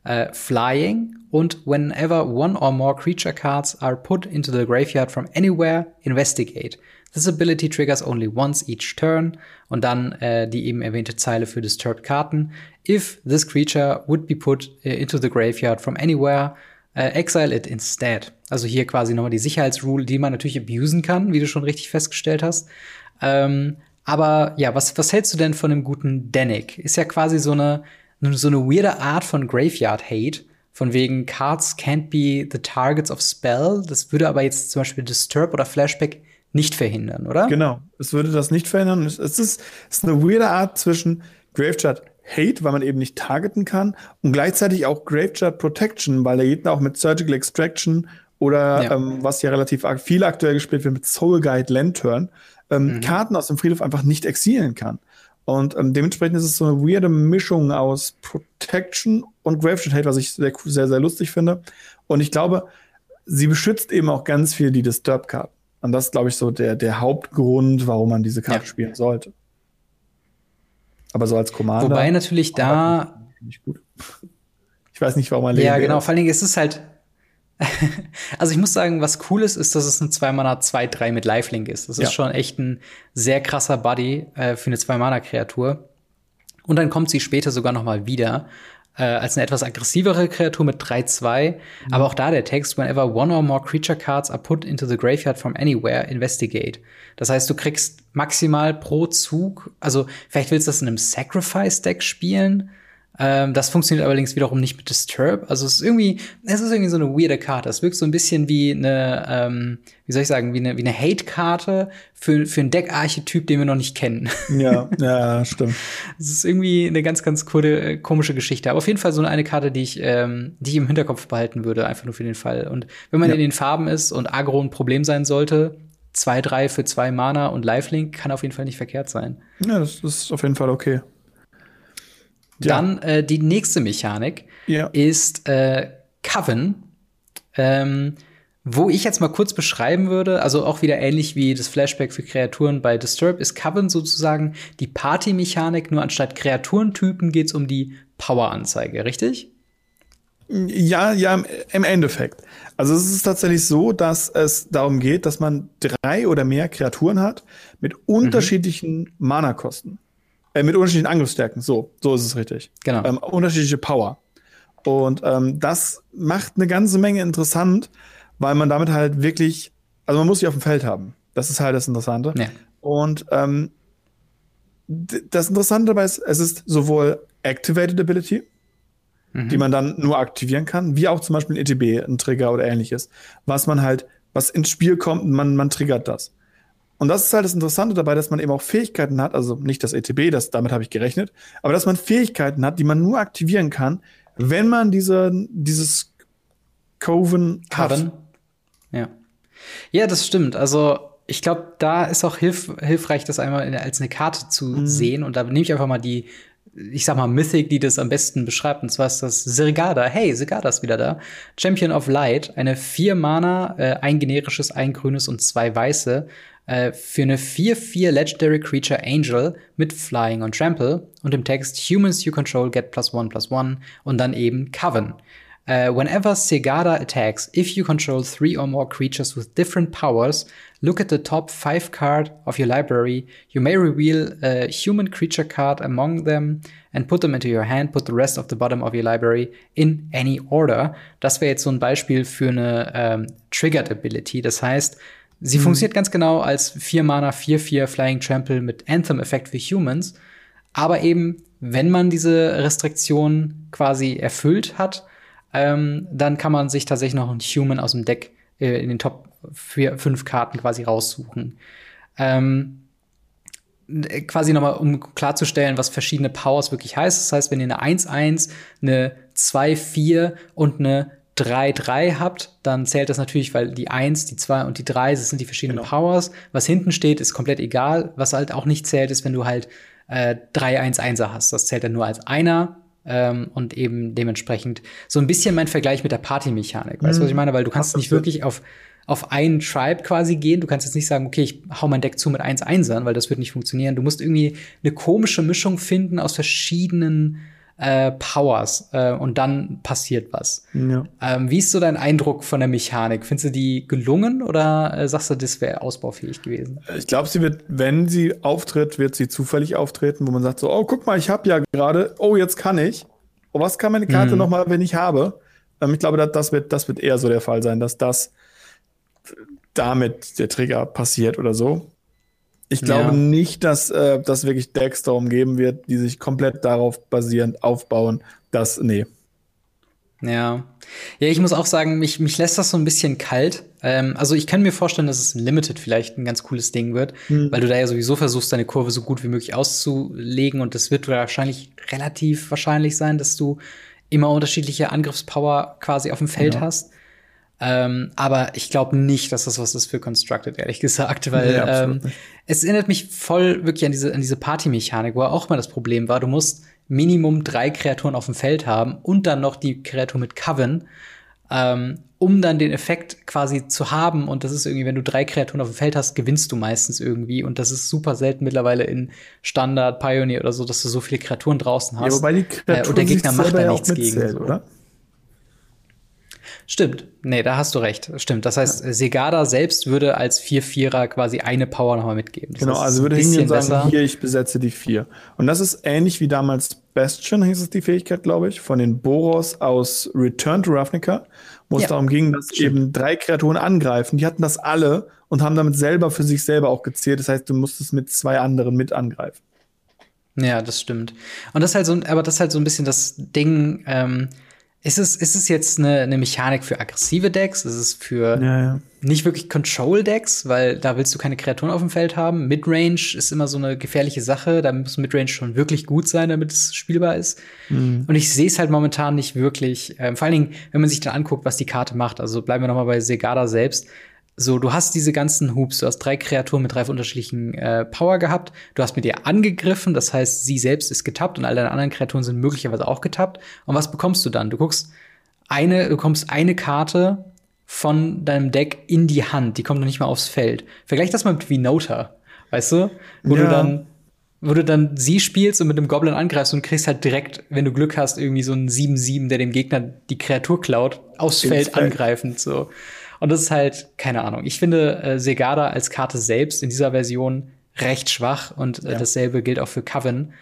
äh, Flying und whenever one or more creature cards are put into the graveyard from anywhere, investigate. This ability triggers only once each turn und dann äh, die eben erwähnte Zeile für Disturbed Karten. If this creature would be put uh, into the graveyard from anywhere, uh, exile it instead. Also hier quasi nochmal die Sicherheitsrule, die man natürlich abusen kann, wie du schon richtig festgestellt hast. Ähm, aber ja, was, was hältst du denn von einem guten Danik? Ist ja quasi so eine, so eine weirde Art von Graveyard-Hate. Von wegen Cards can't be the targets of spell. Das würde aber jetzt zum Beispiel Disturb oder Flashback nicht verhindern, oder? Genau, es würde das nicht verhindern. Es ist, es ist eine weirde Art zwischen Graveyard Hate, weil man eben nicht targeten kann und gleichzeitig auch Graveyard Protection, weil der Gegner auch mit Surgical Extraction oder ja. ähm, was ja relativ viel aktuell gespielt wird mit Soul Guide Lantern, ähm, mhm. Karten aus dem Friedhof einfach nicht exilen kann. Und ähm, dementsprechend ist es so eine weirde Mischung aus Protection und Graveyard Hate, was ich sehr, sehr, sehr lustig finde. Und ich glaube, sie beschützt eben auch ganz viel die Disturb-Karten. Und das ist, glaube ich, so der, der Hauptgrund, warum man diese Karte ja. spielen sollte. Aber so als Commander. Wobei natürlich da. Nicht gut. Ich weiß nicht, warum man Ja, genau. Vor allen Dingen ist es halt. (laughs) also ich muss sagen, was cool ist, ist, dass es ein 2-Mana 2-3 mit Lifelink ist. Das ja. ist schon echt ein sehr krasser Buddy äh, für eine 2-Mana-Kreatur. Und dann kommt sie später sogar noch mal wieder äh, als eine etwas aggressivere Kreatur mit 3-2. Mhm. Aber auch da der Text, whenever one or more creature cards are put into the graveyard from anywhere, investigate. Das heißt, du kriegst maximal pro Zug, also vielleicht willst du das in einem Sacrifice-Deck spielen, ähm, das funktioniert allerdings wiederum nicht mit Disturb. Also es ist irgendwie, es ist irgendwie so eine weirde Karte. Es wirkt so ein bisschen wie eine, ähm, wie soll ich sagen, wie eine, wie eine Hate-Karte für, für einen Deckarchetyp, den wir noch nicht kennen. (laughs) Ja, ja, stimmt. Es ist irgendwie eine ganz, ganz coole, äh, komische Geschichte. Aber auf jeden Fall so eine Karte, die ich, ähm, die ich im Hinterkopf behalten würde, einfach nur für den Fall. Und wenn man ja. in den Farben ist und Agro ein Problem sein sollte, zwei, drei für zwei Mana und Lifelink kann auf jeden Fall nicht verkehrt sein. Ja, das ist auf jeden Fall okay. Dann äh, die nächste Mechanik ja. ist äh, Coven. Ähm, wo ich jetzt mal kurz beschreiben würde, also auch wieder ähnlich wie das Flashback für Kreaturen bei Disturb, ist Coven sozusagen die Party-Mechanik, nur anstatt Kreaturentypen geht es um die Power-Anzeige, richtig? Ja, ja, im Endeffekt. Also es ist tatsächlich so, dass es darum geht, dass man drei oder mehr Kreaturen hat mit unterschiedlichen mhm. Mana-Kosten. Äh, mit unterschiedlichen Angriffsstärken. So, so ist es richtig. Genau. Ähm, unterschiedliche Power. Und ähm, das macht eine ganze Menge interessant, weil man damit halt wirklich, also man muss sie auf dem Feld haben. Das ist halt das Interessante. Ja. Und ähm, das Interessante dabei ist, es ist sowohl Activated Ability, mhm. die man dann nur aktivieren kann, wie auch zum Beispiel ein ETB, ein Trigger oder ähnliches, was man halt, was ins Spiel kommt, man, man triggert das. Und das ist halt das Interessante dabei, dass man eben auch Fähigkeiten hat, also nicht das ETB, das, damit habe ich gerechnet, aber dass man Fähigkeiten hat, die man nur aktivieren kann, wenn man diese, dieses Coven hat. Ja. Ja, das stimmt. Also ich glaube, da ist auch hilf hilfreich, das einmal als eine Karte zu mhm. sehen. Und da nehme ich einfach mal die, ich sag mal, Mythic, die das am besten beschreibt. Und zwar ist das Sirgada. Hey, Sirgada ist wieder da. Champion of Light. Eine vier Mana, äh, ein generisches, ein grünes und zwei weiße äh, für eine 4-4 Legendary Creature Angel mit Flying und Trample und im Text Humans you control get plus one plus one und dann eben Coven. Uh, whenever Segada attacks, if you control three or more creatures with different powers, look at the top five card of your library. You may reveal a human creature card among them and put them into your hand. Put the rest of the bottom of your library in any order. Das wäre jetzt so ein Beispiel für eine ähm, Triggered Ability. Das heißt, Sie mhm. funktioniert ganz genau als 4 Mana 4-4 Flying Trample mit Anthem-Effekt für Humans. Aber eben, wenn man diese Restriktion quasi erfüllt hat, ähm, dann kann man sich tatsächlich noch einen Human aus dem Deck äh, in den Top 4, 5 Karten quasi raussuchen. Ähm, quasi nochmal, um klarzustellen, was verschiedene Powers wirklich heißt. Das heißt, wenn ihr eine 1-1, eine 2-4 und eine 3-3 habt, dann zählt das natürlich, weil die 1, die 2 und die 3, das sind die verschiedenen genau. Powers. Was hinten steht, ist komplett egal. Was halt auch nicht zählt, ist, wenn du halt äh, 3-1-1er hast. Das zählt dann nur als einer ähm, und eben dementsprechend so ein bisschen mein Vergleich mit der Party-Mechanik. Weißt du, was ich mhm. meine? Weil du kannst nicht wirklich auf, auf einen Tribe quasi gehen. Du kannst jetzt nicht sagen, okay, ich hau mein Deck zu mit 1-1ern, weil das wird nicht funktionieren. Du musst irgendwie eine komische Mischung finden aus verschiedenen äh, Powers äh, und dann passiert was. Ja. Ähm, wie ist so dein Eindruck von der Mechanik? Findest du die gelungen oder äh, sagst du, das wäre ausbaufähig gewesen? Ich glaube, sie wird, wenn sie auftritt, wird sie zufällig auftreten, wo man sagt so, oh, guck mal, ich habe ja gerade, oh, jetzt kann ich. Oh, was kann meine Karte mhm. noch mal, wenn ich habe? Ähm, ich glaube, das, das, wird, das wird eher so der Fall sein, dass das damit der Trigger passiert oder so. Ich glaube ja. nicht, dass äh, das wirklich Decks darum geben wird, die sich komplett darauf basierend aufbauen, dass, nee. Ja. Ja, ich muss auch sagen, mich, mich lässt das so ein bisschen kalt. Ähm, also ich kann mir vorstellen, dass es Limited vielleicht ein ganz cooles Ding wird, mhm. weil du da ja sowieso versuchst, deine Kurve so gut wie möglich auszulegen und das wird wahrscheinlich relativ wahrscheinlich sein, dass du immer unterschiedliche Angriffspower quasi auf dem Feld ja. hast. Ähm, aber ich glaube nicht, dass das was ist für Constructed, ehrlich gesagt, (laughs) weil nee, ähm, es erinnert mich voll wirklich an diese, an diese Party-Mechanik, wo auch mal das Problem war, du musst Minimum drei Kreaturen auf dem Feld haben und dann noch die Kreatur mit Coven, ähm, um dann den Effekt quasi zu haben. Und das ist irgendwie, wenn du drei Kreaturen auf dem Feld hast, gewinnst du meistens irgendwie. Und das ist super selten mittlerweile in Standard, Pioneer oder so, dass du so viele Kreaturen draußen hast. Ja, wobei die Kreaturen äh, und der Gegner macht da nichts gegen. Zählt, oder? Stimmt. Nee, da hast du recht. Stimmt. Das heißt, ja. Segada selbst würde als 4-4er quasi eine Power nochmal mitgeben. Das genau, also würde hingehen und sagen, besser. hier, ich besetze die 4. Und das ist ähnlich wie damals Bastion, hieß es die Fähigkeit, glaube ich, von den Boros aus Return to Ravnica, wo es ja. darum ging, dass Stimmt. eben drei Kreaturen angreifen. Die hatten das alle und haben damit selber für sich selber auch gezählt. Das heißt, du musstest mit zwei anderen mit angreifen. Ja, das stimmt. Und das ist halt so, aber das ist halt so ein bisschen das Ding, ähm, ist es, ist es jetzt eine, eine Mechanik für aggressive Decks? Ist es für ja, ja. nicht wirklich Control-Decks? Weil da willst du keine Kreaturen auf dem Feld haben. Midrange ist immer so eine gefährliche Sache. Da muss Midrange schon wirklich gut sein, damit es spielbar ist. Mhm. Und ich sehe es halt momentan nicht wirklich. Ähm, vor allen Dingen, wenn man sich dann anguckt, was die Karte macht. Also bleiben wir noch mal bei Segada selbst. So, du hast diese ganzen Hoops, du hast drei Kreaturen mit drei unterschiedlichen äh, Power gehabt, du hast mit ihr angegriffen, das heißt, sie selbst ist getappt und alle deine anderen Kreaturen sind möglicherweise auch getappt. Und was bekommst du dann? Du guckst eine, du bekommst eine Karte von deinem Deck in die Hand, die kommt noch nicht mal aufs Feld. Vergleich das mal mit Vinota, weißt du? Wo ja. du dann wo du dann sie spielst und mit einem Goblin angreifst und kriegst halt direkt, wenn du Glück hast, irgendwie so einen 7-7, der dem Gegner die Kreatur klaut, aufs Feld angreifend, so. Und das ist halt, keine Ahnung. Ich finde äh, Segada als Karte selbst in dieser Version recht schwach und äh, ja. dasselbe gilt auch für Coven.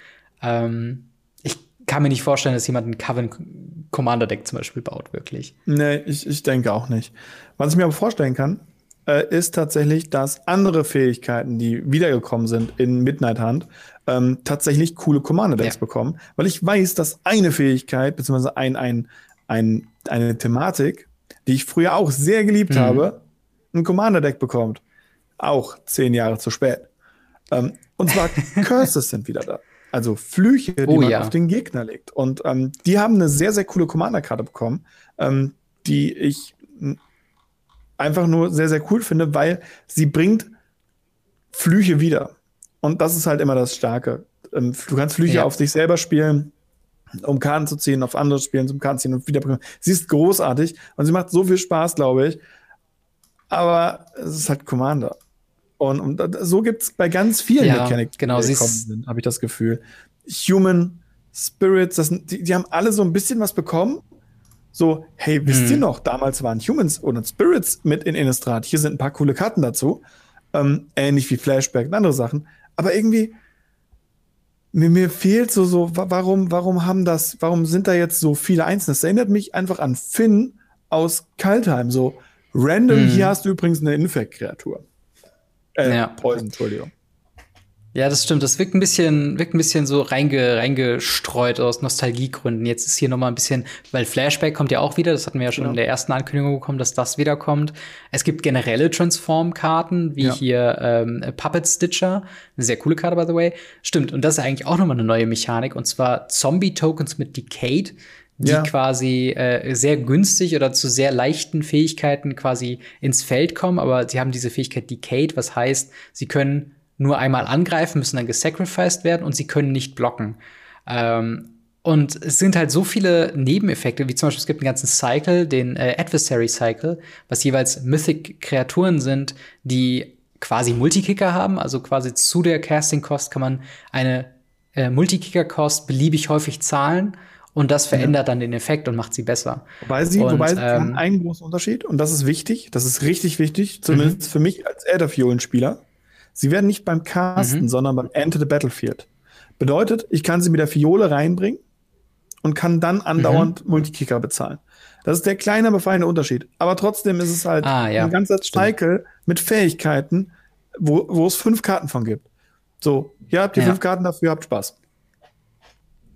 Ähm, ich kann mir nicht vorstellen, dass jemand ein Coven Commander Deck zum Beispiel baut, wirklich. Nee, ich, ich denke auch nicht. Was ich mir aber vorstellen kann, äh, ist tatsächlich, dass andere Fähigkeiten, die wiedergekommen sind in Midnight Hunt, ähm, tatsächlich coole Commander Decks ja. bekommen. Weil ich weiß, dass eine Fähigkeit, beziehungsweise ein, ein, ein, eine Thematik die ich früher auch sehr geliebt mhm. habe, ein Commander-Deck bekommt. Auch zehn Jahre zu spät. Ähm, und zwar (laughs) Curses sind wieder da. Also Flüche, die oh, man ja. auf den Gegner legt. Und ähm, die haben eine sehr, sehr coole Commander-Karte bekommen, ähm, die ich einfach nur sehr, sehr cool finde, weil sie bringt Flüche wieder. Und das ist halt immer das Starke. Ähm, du kannst Flüche ja. auf dich selber spielen um Karten zu ziehen, auf andere Spielen zum Karten ziehen und wieder bekommen. Sie ist großartig und sie macht so viel Spaß, glaube ich. Aber es ist halt Commander. Und, und so gibt es bei ganz vielen ja, Mechanics, genau, die gekommen sind, habe ich das Gefühl. Human, Spirits, das, die, die haben alle so ein bisschen was bekommen. So, hey, wisst hm. ihr noch, damals waren Humans oder Spirits mit in Innistrad. Hier sind ein paar coole Karten dazu. Ähm, ähnlich wie Flashback und andere Sachen. Aber irgendwie, mir, mir fehlt so, so, warum, warum haben das, warum sind da jetzt so viele Einzelne? Das erinnert mich einfach an Finn aus Kaltheim, so random, mhm. hier hast du übrigens eine Infekt-Kreatur. Äh, ja. Poison, Entschuldigung. Ja, das stimmt. Das wirkt ein bisschen, wirkt ein bisschen so reinge, reingestreut aus Nostalgiegründen. Jetzt ist hier noch mal ein bisschen, weil Flashback kommt ja auch wieder. Das hatten wir ja schon genau. in der ersten Ankündigung bekommen, dass das wiederkommt. Es gibt generelle Transform-Karten, wie ja. hier ähm, Puppet Stitcher. Eine sehr coole Karte, by the way. Stimmt. Und das ist eigentlich auch noch mal eine neue Mechanik. Und zwar Zombie-Tokens mit Decade die ja. quasi äh, sehr günstig oder zu sehr leichten Fähigkeiten quasi ins Feld kommen, aber sie haben diese Fähigkeit Decade, was heißt, sie können nur einmal angreifen, müssen dann gesacrificed werden und sie können nicht blocken. Ähm, und es sind halt so viele Nebeneffekte, wie zum Beispiel es gibt einen ganzen Cycle, den äh, Adversary Cycle, was jeweils Mythic-Kreaturen sind, die quasi Multikicker haben. Also quasi zu der Casting-Cost kann man eine äh, Multikicker-Cost beliebig häufig zahlen. Und das verändert ja. dann den Effekt und macht sie besser. Wobei sie, und, wobei ähm, einen großen Unterschied, und das ist wichtig, das ist richtig wichtig, zumindest mhm. für mich als Elderfiolen-Spieler. Sie werden nicht beim Casten, mhm. sondern beim Enter the Battlefield. Bedeutet, ich kann sie mit der Fiole reinbringen und kann dann andauernd mhm. Multikicker bezahlen. Das ist der kleine, aber feine Unterschied. Aber trotzdem ist es halt ah, ja. ein ganzer Cycle mit Fähigkeiten, wo, wo es fünf Karten von gibt. So, hier habt ihr ja. fünf Karten dafür, habt Spaß.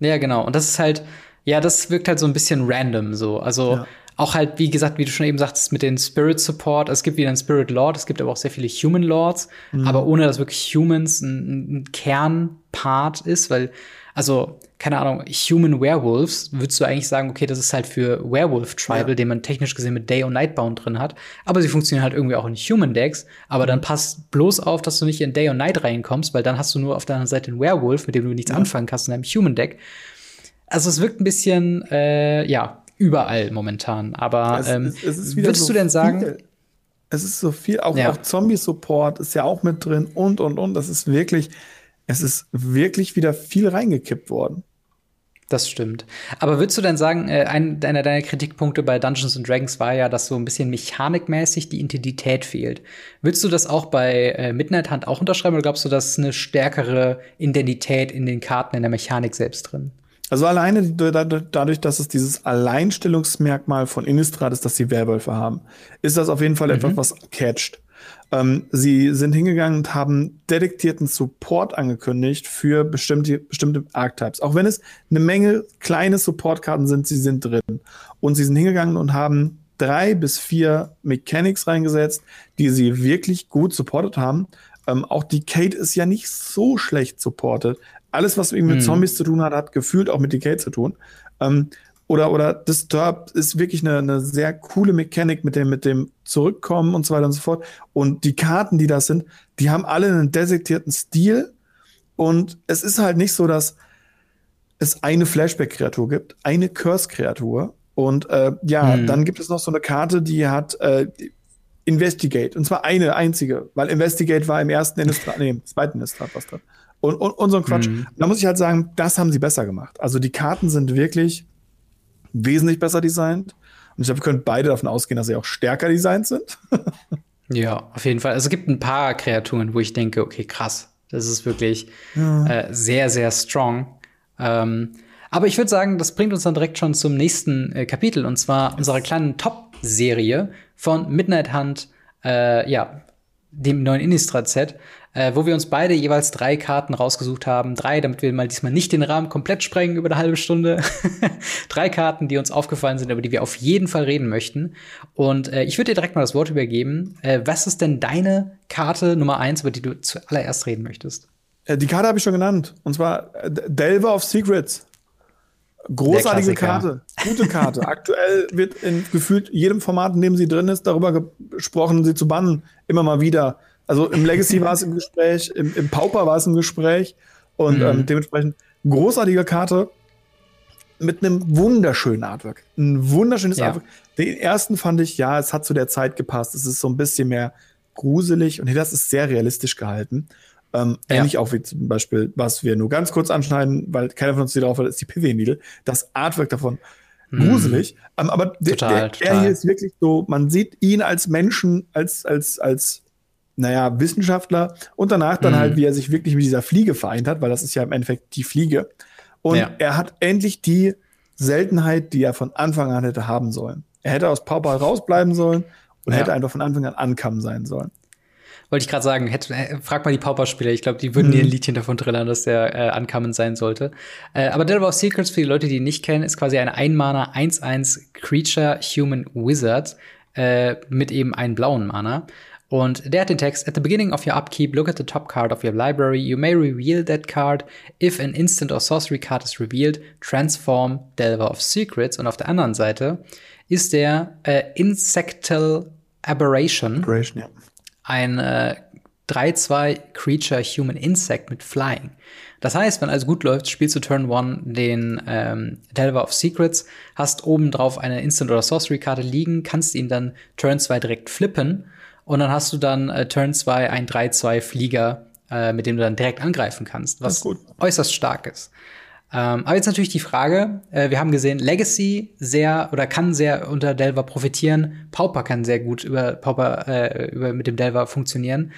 Ja, genau. Und das ist halt, Ja, das wirkt halt so ein bisschen random so. Also ja. Auch halt, wie gesagt, wie du schon eben sagtest, mit den Spirit Support. Es gibt wieder einen Spirit Lord, es gibt aber auch sehr viele Human Lords, mhm. aber ohne dass wirklich Humans ein, ein Kernpart ist, weil, also, keine Ahnung, Human Werewolves, würdest du eigentlich sagen, okay, das ist halt für Werewolf Tribal, ja. den man technisch gesehen mit Day und Nightbound drin hat. Aber sie funktionieren halt irgendwie auch in Human Decks. Aber mhm. dann passt bloß auf, dass du nicht in Day und Night reinkommst, weil dann hast du nur auf der anderen Seite einen Werewolf, mit dem du nichts ja. anfangen kannst in einem Human Deck. Also es wirkt ein bisschen, äh, ja, überall momentan. Aber es, ähm, es, es würdest so du denn sagen? Viel, es ist so viel, auch, ja. auch Zombie-Support ist ja auch mit drin und und und. Das ist wirklich, es ist wirklich wieder viel reingekippt worden. Das stimmt. Aber würdest du denn sagen, äh, ein, einer deiner Kritikpunkte bei Dungeons and Dragons war ja, dass so ein bisschen mechanikmäßig die Identität fehlt. Würdest du das auch bei äh, Midnight Hunt auch unterschreiben oder glaubst du, dass eine stärkere Identität in den Karten in der Mechanik selbst drin? Also alleine dadurch, dass es dieses Alleinstellungsmerkmal von Innistrad ist, dass sie Werwölfe haben, ist das auf jeden Fall mhm. etwas, was catcht. Ähm, sie sind hingegangen und haben detektierten Support angekündigt für bestimmte, bestimmte Archetypes. Auch wenn es eine Menge kleine Supportkarten sind, sie sind drin. Und sie sind hingegangen und haben drei bis vier Mechanics reingesetzt, die sie wirklich gut supportet haben. Ähm, auch die Kate ist ja nicht so schlecht supported alles, was irgendwie mit mhm. Zombies zu tun hat, hat gefühlt auch mit Decay zu tun. Ähm, oder, oder Disturb ist wirklich eine, eine sehr coole Mechanik mit dem, mit dem Zurückkommen und so weiter und so fort. Und die Karten, die das sind, die haben alle einen desektierten Stil. Und es ist halt nicht so, dass es eine Flashback-Kreatur gibt, eine Curse-Kreatur. Und äh, ja, mhm. dann gibt es noch so eine Karte, die hat äh, Investigate. Und zwar eine einzige, weil Investigate war im ersten Innistrad, nee, im zweiten Innistrad was drin und, und, und so ein Quatsch. Mhm. Da muss ich halt sagen, das haben sie besser gemacht. Also die Karten sind wirklich wesentlich besser designt. Und ich glaube, wir können beide davon ausgehen, dass sie auch stärker designt sind. (laughs) ja, auf jeden Fall. Also es gibt ein paar Kreaturen, wo ich denke, okay, krass, das ist wirklich ja. äh, sehr, sehr strong. Ähm, aber ich würde sagen, das bringt uns dann direkt schon zum nächsten äh, Kapitel und zwar unserer kleinen Top-Serie von Midnight Hunt, äh, ja, dem neuen Innistrad-Set äh, wo wir uns beide jeweils drei Karten rausgesucht haben. Drei, damit wir mal diesmal nicht den Rahmen komplett sprengen über eine halbe Stunde. (laughs) drei Karten, die uns aufgefallen sind, über die wir auf jeden Fall reden möchten. Und äh, ich würde dir direkt mal das Wort übergeben. Äh, was ist denn deine Karte Nummer eins, über die du zuallererst reden möchtest? Äh, die Karte habe ich schon genannt. Und zwar äh, Delver of Secrets. Großartige Karte, gute Karte. Aktuell wird in gefühlt jedem Format, in dem sie drin ist, darüber gesprochen, sie zu bannen. Immer mal wieder. Also im (laughs) Legacy war es im Gespräch, im, im Pauper war es im Gespräch und mhm. ähm, dementsprechend großartige Karte mit einem wunderschönen Artwork. Ein wunderschönes ja. Artwork. Den ersten fand ich, ja, es hat zu der Zeit gepasst. Es ist so ein bisschen mehr gruselig und das ist sehr realistisch gehalten. Ähm, ja. Ähnlich auch wie zum Beispiel, was wir nur ganz kurz anschneiden, weil keiner von uns die drauf hat, ist die PW-Needle. Das Artwork davon mhm. gruselig. Ähm, aber total, der, der, der hier ist wirklich so, man sieht ihn als Menschen, als, als, als naja, Wissenschaftler und danach dann mhm. halt, wie er sich wirklich mit dieser Fliege vereint hat, weil das ist ja im Endeffekt die Fliege. Und ja. er hat endlich die Seltenheit, die er von Anfang an hätte haben sollen. Er hätte aus Pauper rausbleiben sollen und ja. hätte einfach von Anfang an ankommen sein sollen. Wollte ich gerade sagen, hätte, äh, frag mal die Pauper-Spieler, ich glaube, die würden mhm. dir ein Liedchen davon trillern, dass der äh, ankommen sein sollte. Äh, aber Delver of Secrets, für die Leute, die ihn nicht kennen, ist quasi eine Einmana 1-1 Creature Human Wizard äh, mit eben einem blauen Mana. Und der hat den Text, at the beginning of your upkeep, look at the top card of your library. You may reveal that card. If an instant or sorcery card is revealed, transform Delver of Secrets. Und auf der anderen Seite ist der äh, Insectal Aberration. Aberration ja. Ein äh, 3-2 Creature Human Insect mit Flying. Das heißt, wenn alles gut läuft, spielst du Turn 1 den ähm, Delver of Secrets, hast oben drauf eine Instant- oder Sorcery-Karte liegen, kannst ihn dann Turn 2 direkt flippen und dann hast du dann äh, Turn 2 ein 3-2 Flieger, äh, mit dem du dann direkt angreifen kannst, was äußerst stark ist. Ähm, aber jetzt natürlich die Frage, äh, wir haben gesehen, Legacy sehr oder kann sehr unter Delver profitieren, Pauper kann sehr gut über Pauper äh, über, mit dem Delver funktionieren.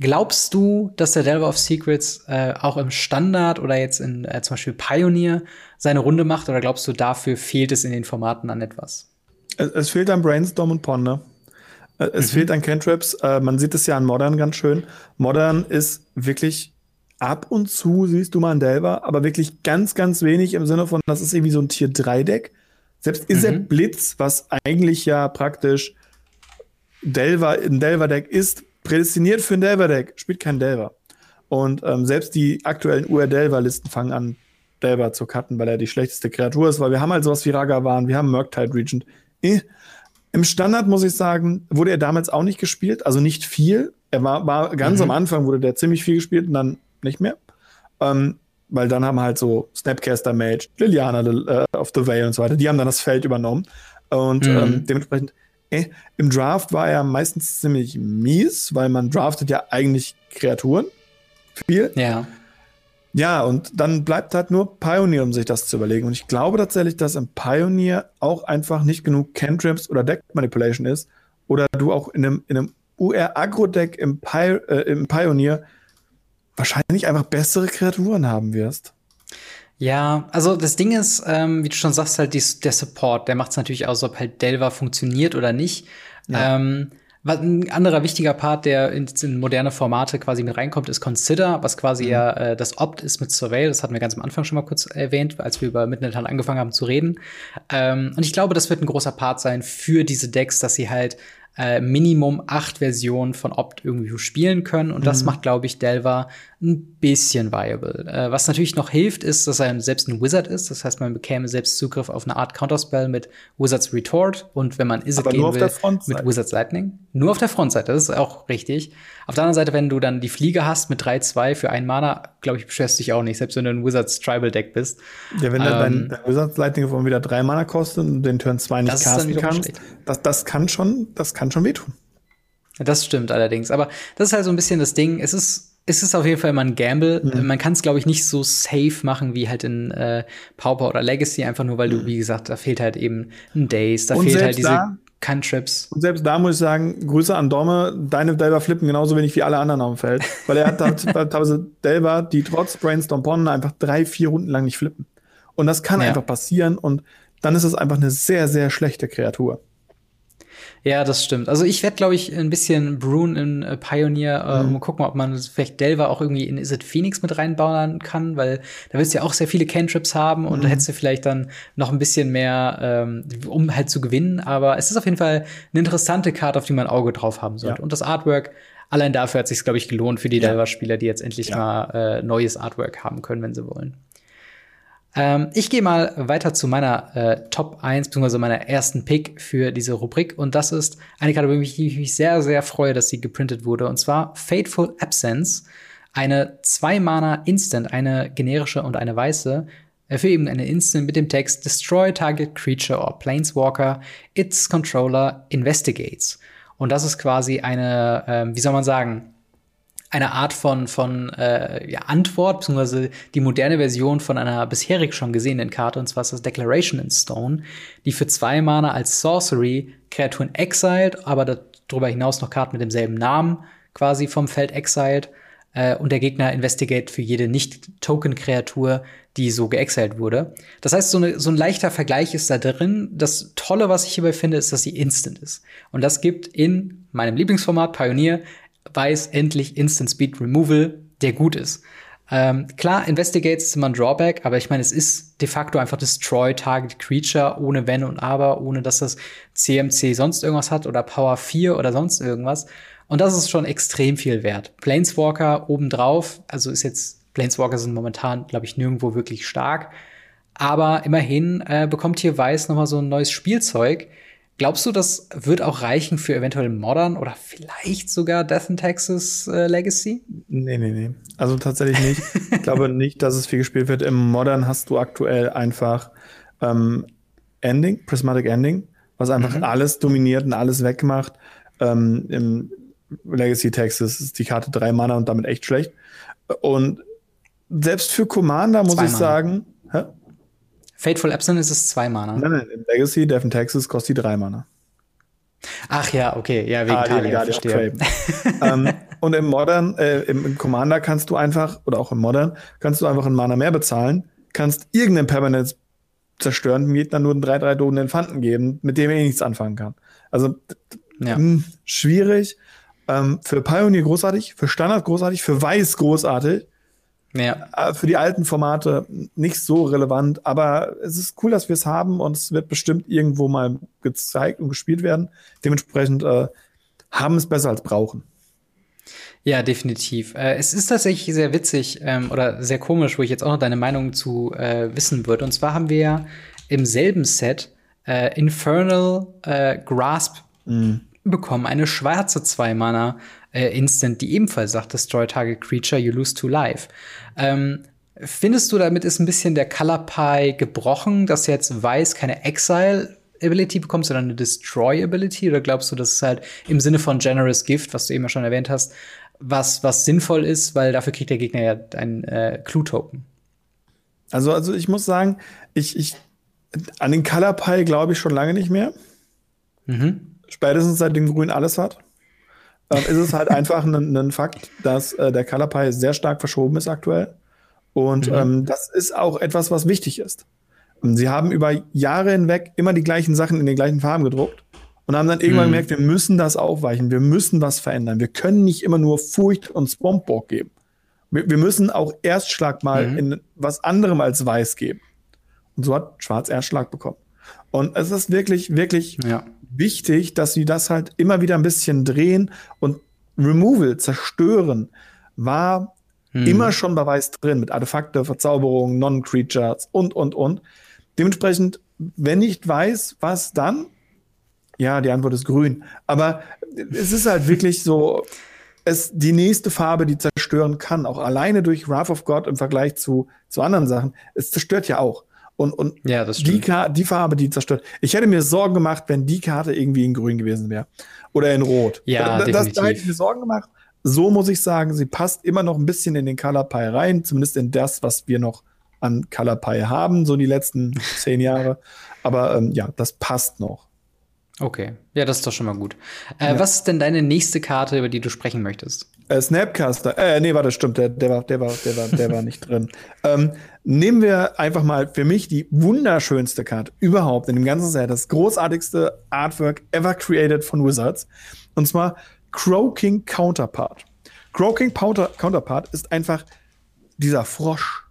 Glaubst du, dass der Delver of Secrets äh, auch im Standard oder jetzt in äh, zum Beispiel Pioneer seine Runde macht oder glaubst du, dafür fehlt es in den Formaten an etwas? Es, es fehlt an Brainstorm und Ponder. Äh, es mhm. fehlt an Cantrips. Äh, man sieht es ja an Modern ganz schön. Modern ist wirklich ab und zu siehst du mal einen Delver, aber wirklich ganz, ganz wenig im Sinne von, das ist irgendwie so ein Tier 3-Deck. Selbst mhm. Blitz, was eigentlich ja praktisch Delver, ein Delver-Deck ist, prädestiniert für ein Delver-Deck, spielt kein Delver. Und ähm, selbst die aktuellen UR-Delver-Listen fangen an, Delver zu cutten, weil er die schlechteste Kreatur ist, weil wir haben halt sowas wie Ragavan, wir haben Murktide Regent. Eh. Im Standard, muss ich sagen, wurde er damals auch nicht gespielt, also nicht viel. Er war, war ganz mhm. am Anfang wurde der ziemlich viel gespielt und dann nicht mehr. Ähm, weil dann haben halt so Snapcaster Mage, Liliana äh, of the Veil und so weiter, die haben dann das Feld übernommen. Und mhm. ähm, dementsprechend, äh, im Draft war er meistens ziemlich mies, weil man draftet ja eigentlich Kreaturen. Viel. Ja. Ja, und dann bleibt halt nur Pioneer, um sich das zu überlegen. Und ich glaube tatsächlich, dass im Pioneer auch einfach nicht genug Cantrips oder Deck Manipulation ist. Oder du auch in einem, in einem UR-Agro-Deck im, Pi äh, im Pioneer wahrscheinlich einfach bessere Kreaturen haben wirst. Ja, also das Ding ist, ähm, wie du schon sagst, halt die, der Support, der macht es natürlich aus, ob halt Delver funktioniert oder nicht. Ja. Ähm, ein anderer wichtiger Part, der in, in, moderne Formate quasi mit reinkommt, ist Consider, was quasi mhm. ja äh, das Opt ist mit Surveil. Das hatten wir ganz am Anfang schon mal kurz erwähnt, als wir über Midnight angefangen haben zu reden. Ähm, und ich glaube, das wird ein großer Part sein für diese Decks, dass sie halt äh, Minimum acht Versionen von Opt irgendwie spielen können. Und das mhm. macht, glaube ich, Delver ein bisschen viable. Äh, was natürlich noch hilft, ist, dass er selbst ein Wizard ist. Das heißt, man bekäme selbst Zugriff auf eine Art Counterspell mit Wizard's Retort. Und wenn man Izzet gehen will, mit Wizard's Lightning. Nur auf der Frontseite, das ist auch richtig. Auf der anderen Seite, wenn du dann die Fliege hast mit 3-2 für einen Mana, glaube ich, beschwerst dich auch nicht, selbst wenn du ein Wizards Tribal Deck bist. Ja, wenn ähm, dein, Wizards Lightning von wieder drei Mana kostet und den Turn 2 nicht casten kannst, das, das kann schon, das kann schon wehtun. Das stimmt allerdings. Aber das ist halt so ein bisschen das Ding. Es ist es ist auf jeden Fall immer ein Gamble. Mhm. Man kann es, glaube ich, nicht so safe machen wie halt in äh, Pauper oder Legacy, einfach nur, weil du, mhm. wie gesagt, da fehlt halt eben ein Days, da und fehlt halt diese Cantrips. Und selbst da muss ich sagen, Grüße an Domme, deine Delver flippen genauso wenig wie alle anderen auf dem Feld. Weil er hat (laughs) teilweise Delver, die trotz Brainstorm Pon einfach drei, vier Runden lang nicht flippen. Und das kann ja. einfach passieren und dann ist es einfach eine sehr, sehr schlechte Kreatur. Ja, das stimmt. Also ich werde, glaube ich, ein bisschen Brune in äh, Pioneer, äh, mhm. um gucken, ob man vielleicht Delver auch irgendwie in Is It Phoenix mit reinbauen kann, weil da willst du ja auch sehr viele Cantrips haben und mhm. da hättest du vielleicht dann noch ein bisschen mehr, ähm, um halt zu gewinnen. Aber es ist auf jeden Fall eine interessante Karte, auf die man ein Auge drauf haben sollte. Ja. Und das Artwork, allein dafür hat sich glaube ich, gelohnt für die ja. Delver-Spieler, die jetzt endlich ja. mal äh, neues Artwork haben können, wenn sie wollen. Ähm, ich gehe mal weiter zu meiner äh, Top 1, beziehungsweise meiner ersten Pick für diese Rubrik. Und das ist eine Karte, über die ich mich sehr, sehr freue, dass sie geprintet wurde. Und zwar Fateful Absence. Eine zwei-Mana Instant, eine generische und eine weiße. Äh, für eben eine Instant mit dem Text Destroy Target Creature or Planeswalker. Its Controller investigates. Und das ist quasi eine, äh, wie soll man sagen, eine Art von, von äh, ja, Antwort, beziehungsweise die moderne Version von einer bisherig schon gesehenen Karte, und zwar ist das Declaration in Stone, die für zwei Mana als Sorcery Kreaturen exiled, aber darüber hinaus noch Karten mit demselben Namen quasi vom Feld exiled. Äh, und der Gegner investigate für jede Nicht-Token-Kreatur, die so geexiled wurde. Das heißt, so, eine, so ein leichter Vergleich ist da drin. Das Tolle, was ich hierbei finde, ist, dass sie instant ist. Und das gibt in meinem Lieblingsformat Pioneer weiß endlich Instant Speed Removal, der gut ist. Ähm, klar, Investigates ist immer ein Drawback, aber ich meine, es ist de facto einfach Destroy Target Creature ohne Wenn und Aber, ohne dass das CMC sonst irgendwas hat oder Power 4 oder sonst irgendwas. Und das ist schon extrem viel wert. Planeswalker obendrauf, also ist jetzt, Planeswalker sind momentan, glaube ich, nirgendwo wirklich stark. Aber immerhin äh, bekommt hier Weiß noch mal so ein neues Spielzeug, Glaubst du, das wird auch reichen für eventuell Modern oder vielleicht sogar Death in Texas äh, Legacy? Nee, nee, nee. Also tatsächlich nicht. ich glaube (laughs) nicht, dass es viel gespielt wird. Im Modern hast du aktuell einfach ähm, Ending, Prismatic Ending, was einfach mhm. alles dominiert und alles wegmacht. Ähm, Im Legacy Texas ist die Karte drei Mana und damit echt schlecht. Und selbst für Commander muss Zwei ich Mana. sagen, hä? Fateful Absent ist es zwei Mana. Nein, nein, im Legacy, Death in Texas kostet die drei Mana. Ach ja, okay, ja, wegen ah, Talia, ja, verstehe. (laughs) ähm, und im Modern, äh, im, Commander kannst du einfach, oder auch im Modern, kannst du einfach einen Mana mehr bezahlen, kannst irgendeinen Permanent zerstören, dem Gegner nur einen 3-3 Doden Infanten geben, mit dem er eh nichts anfangen kann. Also ja. mh, hm, schwierig. Ähm, für Pioneer großartig, für Standard großartig, für Weiß großartig. Ja. Äh, für die alten Formate nicht so relevant, aber es ist cool, dass wir es haben und es wird bestimmt irgendwo mal gezeigt und gespielt werden. Dementsprechend äh, haben es besser als brauchen. Ja, definitiv. Äh, es ist tatsächlich sehr witzig ähm, oder sehr komisch, wo ich jetzt auch noch deine Meinung zu äh, wissen würde. Und zwar haben wir ja im selben Set äh, Infernal äh, Grasp mhm. bekommen, eine schwarze Zwei-Mana äh, Instant, die ebenfalls sagt, Destroy Target Creature, you lose two life. Ähm, findest du, damit ist ein bisschen der Color Pie gebrochen, dass jetzt Weiß keine Exile Ability bekommt, sondern eine Destroy Ability? Oder glaubst du, dass es halt im Sinne von Generous Gift, was du eben schon erwähnt hast, was, was sinnvoll ist, weil dafür kriegt der Gegner ja einen äh, Clue-Token? Also, also ich muss sagen, ich, ich an den Color Pie glaube ich schon lange nicht mehr. Mhm. Spätestens seitdem Grün alles hat. Ähm, ist es halt (laughs) einfach ein, ein, Fakt, dass äh, der Color Pie sehr stark verschoben ist aktuell. Und mhm. ähm, das ist auch etwas, was wichtig ist. Sie haben über Jahre hinweg immer die gleichen Sachen in den gleichen Farben gedruckt und haben dann irgendwann mhm. gemerkt, wir müssen das aufweichen, wir müssen was verändern. Wir können nicht immer nur Furcht und Swampborg geben. Wir, wir, müssen auch Erstschlag mal mhm. in was anderem als Weiß geben. Und so hat Schwarz Erstschlag bekommen. Und es ist wirklich, wirklich ja. Wichtig, dass sie das halt immer wieder ein bisschen drehen und Removal, zerstören, war hm. immer schon bei Weiß drin mit Artefakte, Verzauberungen, Non-Creatures und, und, und. Dementsprechend, wenn nicht weiß, was dann? Ja, die Antwort ist grün. Aber es ist halt wirklich so, es die nächste Farbe, die zerstören kann, auch alleine durch Wrath of God im Vergleich zu, zu anderen Sachen. Es zerstört ja auch. Und, und ja, das die, die Farbe, die zerstört. Ich hätte mir Sorgen gemacht, wenn die Karte irgendwie in grün gewesen wäre. Oder in rot. Ja, das, definitiv. da hätte ich mir Sorgen gemacht. So muss ich sagen, sie passt immer noch ein bisschen in den Color Pie rein, zumindest in das, was wir noch an Color Pie haben, so die letzten (laughs) zehn Jahre. Aber ähm, ja, das passt noch. Okay, ja, das ist doch schon mal gut. Äh, ja. Was ist denn deine nächste Karte, über die du sprechen möchtest? Äh, Snapcaster. Äh, nee, warte, stimmt, der, der war, der war, der war, der war nicht drin. (laughs) Ähm, nehmen wir einfach mal für mich die wunderschönste Karte überhaupt in dem ganzen Set, das großartigste Artwork ever created von Wizards. Und zwar Crow King Counterpart. Crow King Counterpart ist einfach dieser Frosch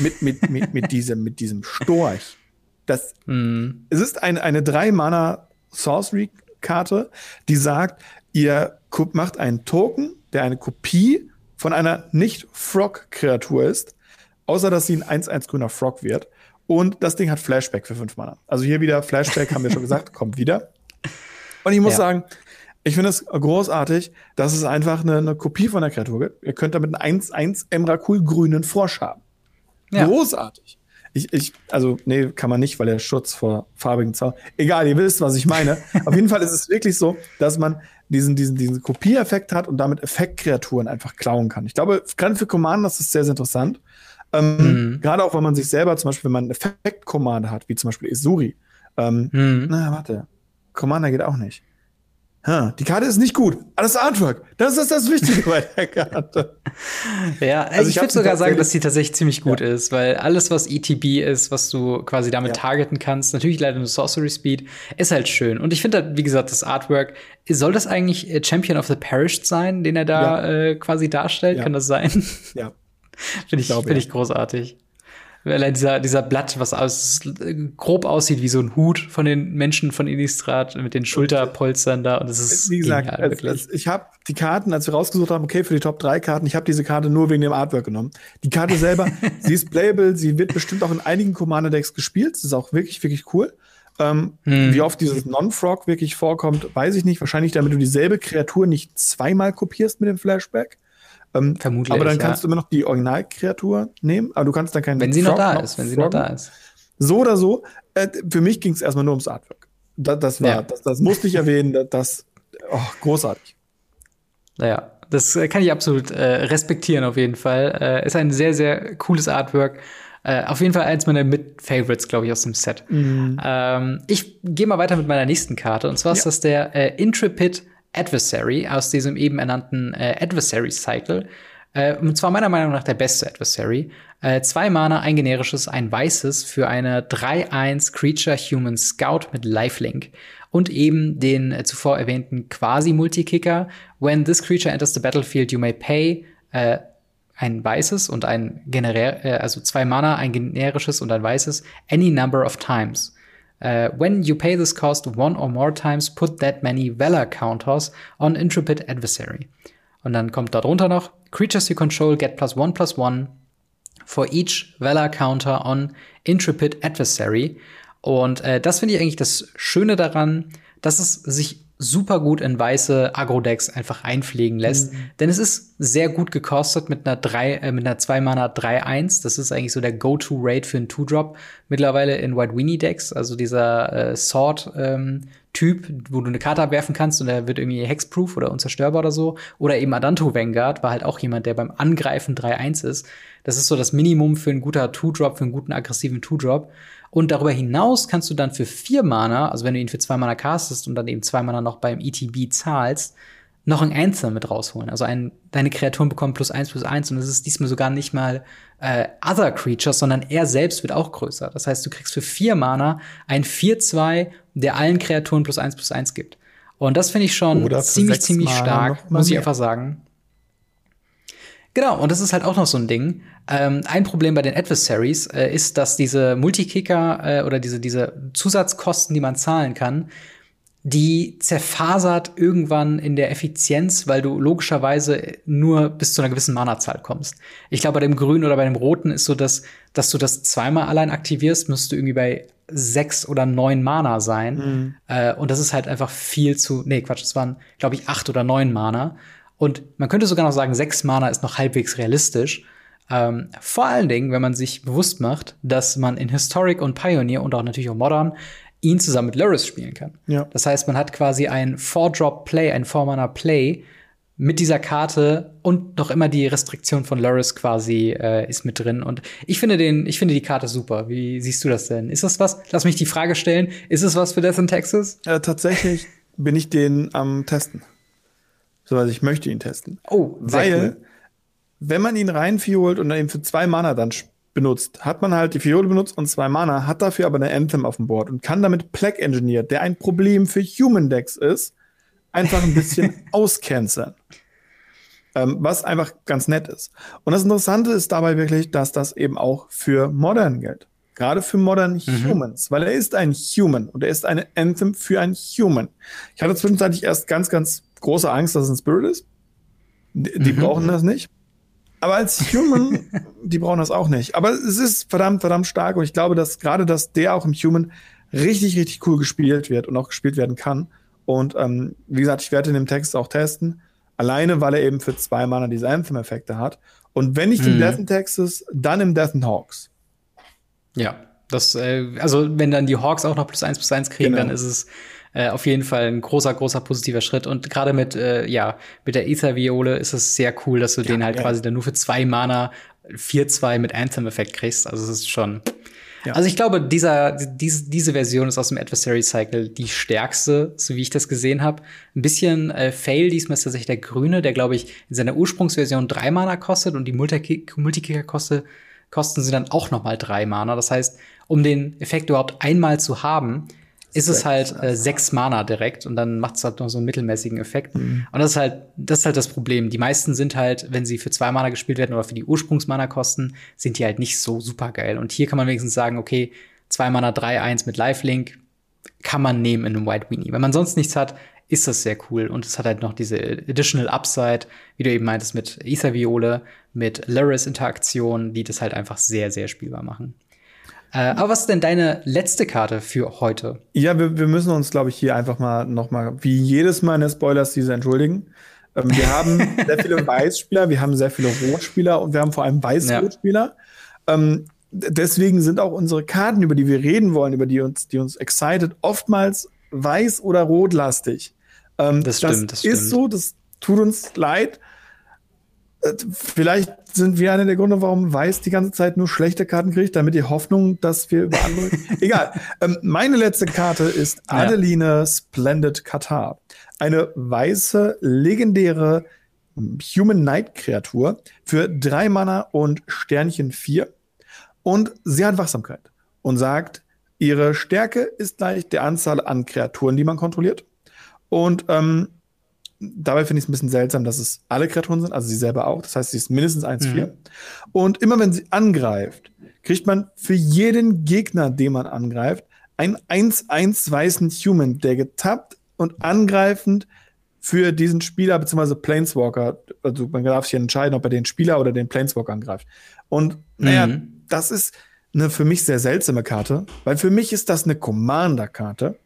mit, mit, mit, mit, (laughs) diesem, mit diesem Storch. Das, mm. Es ist ein, eine drei-Mana Sorcery-Karte, die sagt, ihr macht einen Token, der eine Kopie von einer nicht-Frog-Kreatur ist, außer dass sie ein 1-1 grüner Frog wird. Und das Ding hat Flashback für 5 Mana. Also hier wieder Flashback, haben wir schon gesagt, (laughs) kommt wieder. Und ich muss ja. sagen, ich finde es großartig, dass es einfach eine, eine, Kopie von der Kreatur gibt. Ihr könnt damit einen 1-1 Emrakul grünen Frosch haben. Ja. Großartig. Ich, ich, also, nee, kann man nicht, weil der Schutz vor farbigen Zauber. Egal, ihr wisst, was ich meine. (laughs) Auf jeden Fall ist es wirklich so, dass man diesen, diesen, diesen Kopiereffekt hat und damit Effektkreaturen einfach klauen kann. Ich glaube, gerade für Commander ist das sehr, sehr interessant. Ähm, mhm. Gerade auch, wenn man sich selber, zum Beispiel, wenn man einen Effekt-Commander hat, wie zum Beispiel Isuri. Ähm, mhm. Na, warte. Commander geht auch nicht. Ha, die Karte ist nicht gut. Das Artwork, das ist das Wichtige bei der (laughs) Karte. Ja, also ich, ich würde sogar sagen, dass die tatsächlich ziemlich gut ja. ist, weil alles, was ETB ist, was du quasi damit ja. targeten kannst, natürlich leider nur Sorcery Speed, ist halt schön. Und ich finde halt, wie gesagt, das Artwork, soll das eigentlich äh, Champion of the Perished sein, den er da ja. äh, quasi darstellt? Kann das sein? Ja. finde ich, ich find ich großartig. Allein dieser, dieser Blatt, was aus, grob aussieht wie so ein Hut von den Menschen von Innistrad mit den Schulterpolstern da. Und das ist Wie gesagt, genial, als, als ich habe die Karten, als wir rausgesucht haben, okay, für die Top 3 Karten, ich habe diese Karte nur wegen dem Artwork genommen. Die Karte selber, (laughs) sie ist playable, sie wird bestimmt auch in einigen Commander-Decks gespielt. Das ist auch wirklich, wirklich cool. Ähm, hm. Wie oft dieses Non-Frog wirklich vorkommt, weiß ich nicht. Wahrscheinlich, damit du dieselbe Kreatur nicht zweimal kopierst mit dem Flashback. Ähm, Vermutlich. Aber dann kannst ja. du immer noch die Originalkreatur nehmen, aber du kannst dann keinen. Wenn sie Frog noch da noch ist, wenn sie noch da ist. So oder so. Äh, für mich ging es erstmal nur ums Artwork. Das, das war, ja. das, das musste ich erwähnen. Das, das oh, großartig. Naja, das äh, kann ich absolut äh, respektieren auf jeden Fall. Äh, ist ein sehr, sehr cooles Artwork. Äh, auf jeden Fall eins meiner Mit-Favorites, glaube ich, aus dem Set. Mhm. Ähm, ich gehe mal weiter mit meiner nächsten Karte. Und zwar ja. ist das der äh, Intrepid Adversary aus diesem eben ernannten äh, Adversary Cycle. Äh, und zwar meiner Meinung nach der beste Adversary. Äh, zwei Mana, ein generisches, ein weißes für eine 3-1 Creature Human Scout mit Lifelink. Und eben den äh, zuvor erwähnten Quasi-Multikicker. When this creature enters the battlefield, you may pay äh, ein weißes und ein generär, äh, also zwei Mana, ein generisches und ein weißes, any number of times. Uh, when you pay this cost one or more times, put that many Valor counters on Intrepid Adversary. Und dann kommt da drunter noch, Creatures you control get plus one plus one for each Valor counter on Intrepid Adversary. Und äh, das finde ich eigentlich das Schöne daran, dass es sich super gut in weiße Agro-Decks einfach einpflegen lässt. Mhm. Denn es ist sehr gut gekostet mit einer 3, äh, mit einer 2 Mana 3-1. Das ist eigentlich so der Go-To-Rate für einen 2-Drop mittlerweile in White Weenie Decks. Also dieser äh, Sword ähm, Typ, wo du eine Karte abwerfen kannst und der wird irgendwie Hexproof oder unzerstörbar oder so. Oder eben Adanto Vanguard war halt auch jemand, der beim Angreifen 3-1 ist. Das ist so das Minimum für einen guter 2-Drop, für einen guten aggressiven 2-Drop. Und darüber hinaus kannst du dann für vier Mana, also wenn du ihn für zwei Mana castest und dann eben zwei Mana noch beim ETB zahlst, noch ein Anthem mit rausholen. Also ein, deine Kreaturen bekommen plus eins plus eins und es ist diesmal sogar nicht mal äh, Other Creatures, sondern er selbst wird auch größer. Das heißt, du kriegst für vier Mana ein 4-2, der allen Kreaturen plus eins plus eins gibt. Und das finde ich schon ziemlich, ziemlich stark, muss ich einfach sagen. Genau, und das ist halt auch noch so ein Ding. Ähm, ein Problem bei den Adversaries äh, ist, dass diese Multikicker äh, oder diese, diese Zusatzkosten, die man zahlen kann, die zerfasert irgendwann in der Effizienz, weil du logischerweise nur bis zu einer gewissen Mana-Zahl kommst. Ich glaube, bei dem Grünen oder bei dem Roten ist so, dass, dass du das zweimal allein aktivierst, müsstest du irgendwie bei sechs oder neun Mana sein. Mhm. Äh, und das ist halt einfach viel zu, nee, Quatsch, das waren, glaube ich, acht oder neun Mana. Und man könnte sogar noch sagen, sechs Mana ist noch halbwegs realistisch. Ähm, vor allen Dingen, wenn man sich bewusst macht, dass man in Historic und Pioneer und auch natürlich auch Modern ihn zusammen mit Luris spielen kann. Ja. Das heißt, man hat quasi ein Four-Drop-Play, ein Four-Mana-Play mit dieser Karte und noch immer die Restriktion von Luris quasi äh, ist mit drin. Und ich finde den, ich finde die Karte super. Wie siehst du das denn? Ist das was? Lass mich die Frage stellen. Ist es was für Death in Texas? Äh, tatsächlich bin ich den am testen. So, also ich möchte ihn testen. Oh, weil cool. wenn man ihn reinfiolt und dann eben für zwei Mana dann benutzt, hat man halt die Fiole benutzt und zwei Mana, hat dafür aber eine Anthem auf dem Board und kann damit Plague Engineer, der ein Problem für Human Decks ist, einfach ein bisschen (laughs) auscanceln. Ähm, was einfach ganz nett ist. Und das Interessante ist dabei wirklich, dass das eben auch für Modern gilt. Gerade für Modern mhm. Humans, weil er ist ein Human und er ist eine Anthem für ein Human. Ich hatte zwischenzeitlich erst ganz, ganz große Angst, dass es ein Spirit ist. Die, die mhm. brauchen das nicht. Aber als Human, (laughs) die brauchen das auch nicht. Aber es ist verdammt, verdammt stark und ich glaube, dass gerade, dass der auch im Human richtig, richtig cool gespielt wird und auch gespielt werden kann. Und ähm, wie gesagt, ich werde in dem Text auch testen. Alleine, weil er eben für zwei Mana diese Anthem-Effekte hat. Und wenn nicht mhm. im Death Texas, dann im Death Hawks. Ja, das, äh, also wenn dann die Hawks auch noch plus eins plus eins kriegen, genau. dann ist es äh, auf jeden Fall ein großer, großer positiver Schritt. Und gerade mit, äh, ja, mit der Ether-Viole ist es sehr cool, dass du ja, den halt ja. quasi dann nur für zwei Mana 4-2 mit Anthem-Effekt kriegst. Also es ist schon. Ja. Also ich glaube, dieser, diese, diese Version ist aus dem Adversary Cycle die stärkste, so wie ich das gesehen habe. Ein bisschen äh, Fail diesmal ist tatsächlich der Grüne, der glaube ich in seiner Ursprungsversion drei Mana kostet und die Multikicker koste, kosten sie dann auch noch mal drei Mana. Das heißt, um den Effekt überhaupt einmal zu haben, ist es halt äh, sechs Mana direkt und dann macht es halt noch so einen mittelmäßigen Effekt. Mhm. Und das ist halt, das ist halt das Problem. Die meisten sind halt, wenn sie für zwei Mana gespielt werden oder für die Ursprungsmana kosten, sind die halt nicht so super geil. Und hier kann man wenigstens sagen, okay, zwei Mana, drei, eins mit Lifelink kann man nehmen in einem White Weenie. Wenn man sonst nichts hat, ist das sehr cool. Und es hat halt noch diese Additional Upside, wie du eben meintest, mit Ether Viole, mit Luris Interaktion, die das halt einfach sehr, sehr spielbar machen. Äh, aber was ist denn deine letzte Karte für heute? Ja, wir, wir müssen uns, glaube ich, hier einfach mal noch mal wie jedes Mal in der Spoilers-Season entschuldigen. Ähm, wir haben (laughs) sehr viele Weißspieler, wir haben sehr viele Rotspieler und wir haben vor allem Weiß-Rotspieler. Ja. Ähm, deswegen sind auch unsere Karten, über die wir reden wollen, über die uns, die uns excited, oftmals weiß- oder rotlastig. Ähm, das stimmt, das, das ist so, das tut uns leid. Äh, vielleicht sind wir einer der Gründe, warum Weiß die ganze Zeit nur schlechte Karten kriegt, damit die Hoffnung, dass wir über andere. (laughs) Egal. Ähm, meine letzte Karte ist Adeline ja. Splendid Katar. Eine weiße, legendäre Human Knight Kreatur für drei Mana und Sternchen vier. Und sie hat Wachsamkeit und sagt, ihre Stärke ist gleich der Anzahl an Kreaturen, die man kontrolliert. Und ähm, dabei finde ich es ein bisschen seltsam, dass es alle Kreaturen sind, also sie selber auch. Das heißt, sie ist mindestens 1-4. Mhm. Und immer wenn sie angreift, kriegt man für jeden Gegner, den man angreift, einen 1-1 weißen Human, der getappt und angreifend für diesen Spieler bzw. Planeswalker, also man darf sich entscheiden, ob er den Spieler oder den Planeswalker angreift. Und naja, mhm. das ist eine für mich sehr seltsame Karte, weil für mich ist das eine Commander-Karte,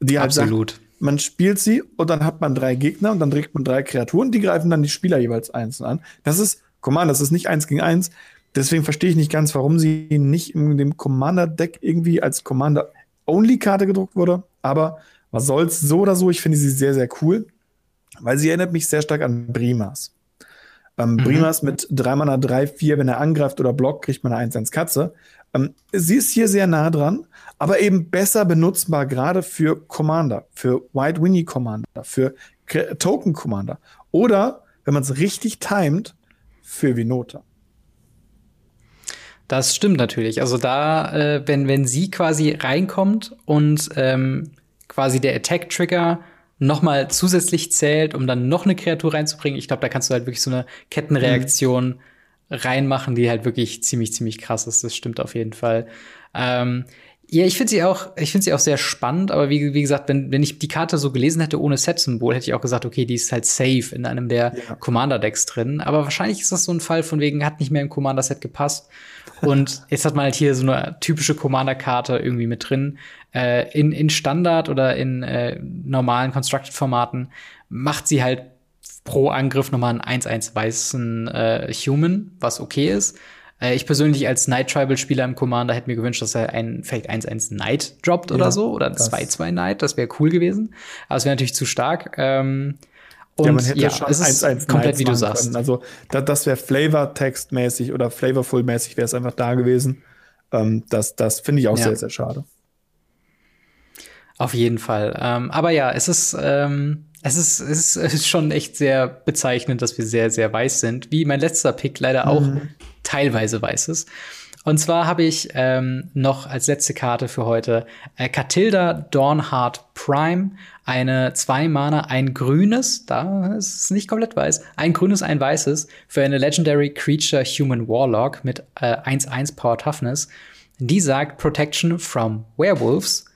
die halt Absolut. Sagt, man spielt sie und dann hat man drei Gegner und dann trägt man drei Kreaturen, die greifen dann die Spieler jeweils einzeln an. Das ist Commander, das ist nicht eins gegen eins. Deswegen verstehe ich nicht ganz, warum sie nicht in dem Commander-Deck irgendwie als Commander-Only-Karte gedruckt wurde. Aber was soll's, so oder so, ich finde sie sehr, sehr cool, weil sie erinnert mich sehr stark an Brimas. Ähm, mhm. Brimas mit 3 Mana 3, 4, wenn er angreift oder blockt, kriegt man eine 1-1 Katze. Ähm, sie ist hier sehr nah dran, aber eben besser benutzbar, gerade für Commander, für White Winnie Commander, für Token Commander. Oder, wenn man es richtig timet, für Vinota. Das stimmt natürlich. Also da, äh, wenn, wenn sie quasi reinkommt und ähm, quasi der Attack-Trigger nochmal zusätzlich zählt, um dann noch eine Kreatur reinzubringen, ich glaube, da kannst du halt wirklich so eine Kettenreaktion mhm reinmachen, die halt wirklich ziemlich, ziemlich krass ist. Das stimmt auf jeden Fall. Ähm, ja, ich finde sie auch, ich finde sie auch sehr spannend, aber wie, wie gesagt, wenn, wenn ich die Karte so gelesen hätte ohne Set-Symbol, hätte ich auch gesagt, okay, die ist halt safe in einem der ja. Commander-Decks drin. Aber wahrscheinlich ist das so ein Fall von wegen, hat nicht mehr im Commander-Set gepasst. Und (laughs) jetzt hat man halt hier so eine typische Commander-Karte irgendwie mit drin. Äh, in, in Standard oder in äh, normalen Constructed-Formaten macht sie halt pro Angriff nochmal einen 1-1 weißen äh, Human, was okay ist. Äh, ich persönlich als Night Tribal Spieler im Commander hätte mir gewünscht, dass er einen vielleicht 1-1 Knight droppt ja, oder so oder 2-2 Knight, das wäre cool gewesen. Aber es wäre natürlich zu stark. Ähm, und ja, man hätte ja, schon es 1 -1 komplett wie du sagst. Können. Also da, das wäre Flavor-Text-mäßig oder Flavorful-mäßig wäre es einfach da gewesen. Ähm, das das finde ich auch ja. sehr, sehr schade. Auf jeden Fall. Ähm, aber ja, es ist ähm, es ist, es ist schon echt sehr bezeichnend, dass wir sehr, sehr weiß sind. Wie mein letzter Pick leider auch mhm. teilweise weiß ist. Und zwar habe ich ähm, noch als letzte Karte für heute äh, Catilda Dawnheart Prime. Eine zwei Mana, ein grünes, da ist es nicht komplett weiß, ein grünes, ein weißes für eine Legendary Creature Human Warlock mit 1-1 äh, Power Toughness. Die sagt Protection from Werewolves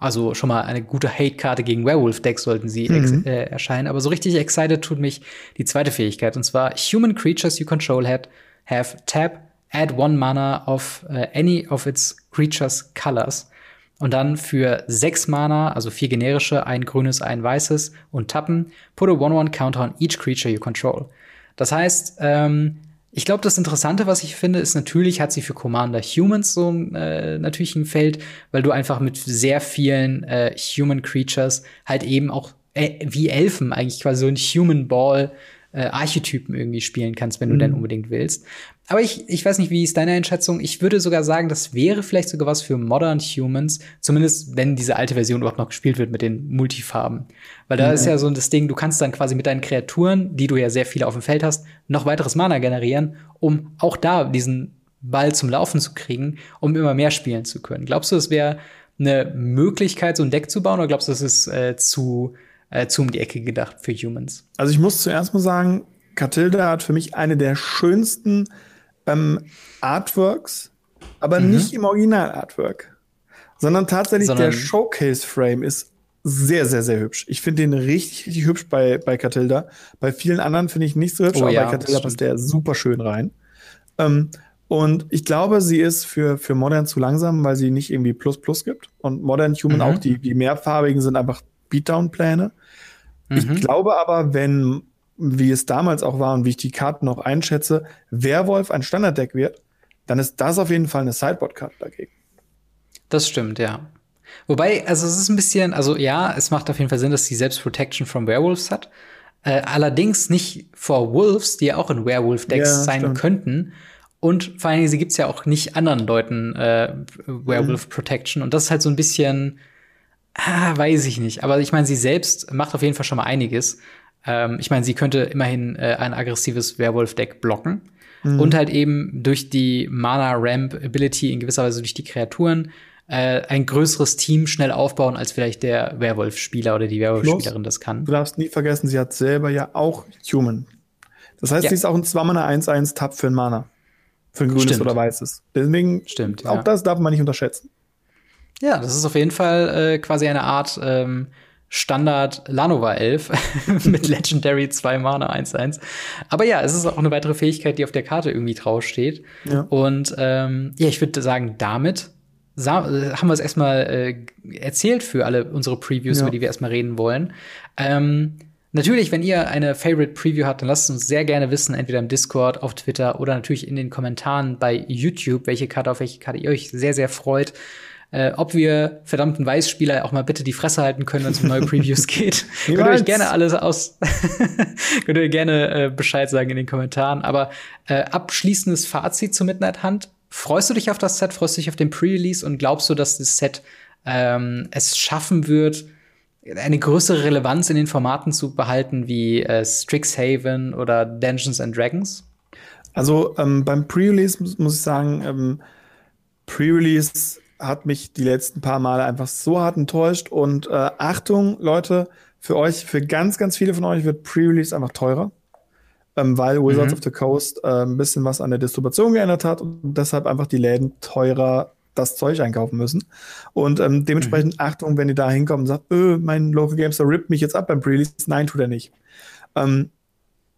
also schon mal eine gute Hate-Karte gegen Werewolf-Decks sollten sie mhm. äh, erscheinen. Aber so richtig excited tut mich die zweite Fähigkeit. Und zwar Human Creatures you control have, have tap, add one mana of uh, any of its creatures colors. Und dann für sechs Mana, also vier generische, ein grünes, ein weißes und tappen, put a 1-1 counter on each creature you control. Das heißt, ähm, ich glaube, das Interessante, was ich finde, ist natürlich hat sie für Commander Humans so äh, natürlich ein Feld, weil du einfach mit sehr vielen äh, Human Creatures halt eben auch äh, wie Elfen eigentlich quasi so ein Human Ball äh, Archetypen irgendwie spielen kannst, wenn du mhm. denn unbedingt willst. Aber ich, ich weiß nicht, wie ist deine Einschätzung? Ich würde sogar sagen, das wäre vielleicht sogar was für Modern Humans, zumindest wenn diese alte Version überhaupt noch gespielt wird mit den Multifarben. Weil da mhm. ist ja so das Ding, du kannst dann quasi mit deinen Kreaturen, die du ja sehr viele auf dem Feld hast, noch weiteres Mana generieren, um auch da diesen Ball zum Laufen zu kriegen, um immer mehr spielen zu können. Glaubst du, es wäre eine Möglichkeit, so ein Deck zu bauen, oder glaubst du, das ist äh, zu äh, zu um die Ecke gedacht für Humans. Also ich muss zuerst mal sagen, Catilda hat für mich eine der schönsten ähm, Artworks, aber mhm. nicht im Original-Artwork, sondern tatsächlich sondern der Showcase-Frame ist sehr, sehr, sehr hübsch. Ich finde den richtig, richtig hübsch bei, bei Catilda. Bei vielen anderen finde ich nicht so hübsch, oh, aber ja, bei Catilda passt der super schön rein. Ähm, und ich glaube, sie ist für, für Modern zu langsam, weil sie nicht irgendwie Plus Plus gibt. Und Modern Human mhm. auch, die, die mehrfarbigen sind einfach Beatdown-Pläne. Mhm. Ich glaube aber, wenn, wie es damals auch war und wie ich die Karten noch einschätze, Werwolf ein Standarddeck wird, dann ist das auf jeden Fall eine Sideboard-Karte dagegen. Das stimmt, ja. Wobei, also es ist ein bisschen, also ja, es macht auf jeden Fall Sinn, dass sie selbst Protection from Werewolves hat. Äh, allerdings nicht vor Wolves, die ja auch in Werewolf-Decks ja, sein stimmt. könnten. Und vor allen Dingen, sie gibt's ja auch nicht anderen Leuten äh, Werewolf mhm. Protection. Und das ist halt so ein bisschen, Ah, weiß ich nicht. Aber ich meine, sie selbst macht auf jeden Fall schon mal einiges. Ähm, ich meine, sie könnte immerhin äh, ein aggressives Werwolf-Deck blocken. Mhm. Und halt eben durch die Mana-Ramp-Ability in gewisser Weise durch die Kreaturen äh, ein größeres Team schnell aufbauen, als vielleicht der Werwolf-Spieler oder die Werwolf-Spielerin das kann. Du darfst nie vergessen, sie hat selber ja auch Human. Das heißt, ja. sie ist auch ein 2 Mana 1-1 Tab für ein Mana. Für ein grünes Stimmt. oder weißes. Deswegen, Stimmt, auch ja. das darf man nicht unterschätzen. Ja, das ist auf jeden Fall äh, quasi eine Art ähm, Standard Lanova 11 (laughs) mit Legendary 2 Mana 1-1. Aber ja, es ist auch eine weitere Fähigkeit, die auf der Karte irgendwie draufsteht. Ja. Und ähm, ja, ich würde sagen, damit äh, haben wir es erstmal äh, erzählt für alle unsere Previews, ja. über die wir erstmal reden wollen. Ähm, natürlich, wenn ihr eine Favorite Preview habt, dann lasst uns sehr gerne wissen, entweder im Discord, auf Twitter oder natürlich in den Kommentaren bei YouTube, welche Karte auf welche Karte ihr euch sehr, sehr freut äh, ob wir verdammten Weißspieler auch mal bitte die Fresse halten können, wenn es um neue Previews (laughs) geht. könnt ihr euch gerne alles aus, (laughs) könnt ihr gerne äh, Bescheid sagen in den Kommentaren. Aber äh, abschließendes Fazit zu Midnight Hunt. Freust du dich auf das Set? Freust du dich auf den Pre-Release? Und glaubst du, dass das Set ähm, es schaffen wird, eine größere Relevanz in den Formaten zu behalten wie äh, Strixhaven oder Dungeons and Dragons? Also ähm, beim Pre-Release muss, ich sagen, ähm, Pre-Release hat mich die letzten paar Male einfach so hart enttäuscht. Und äh, Achtung, Leute, für euch, für ganz, ganz viele von euch wird Pre-Release einfach teurer, ähm, weil Wizards mhm. of the Coast äh, ein bisschen was an der Distribution geändert hat und deshalb einfach die Läden teurer das Zeug einkaufen müssen. Und ähm, dementsprechend mhm. Achtung, wenn ihr da hinkommt und sagt, öh, mein Local Gamester rippt mich jetzt ab beim Pre-Release. Nein, tut er nicht. Ähm,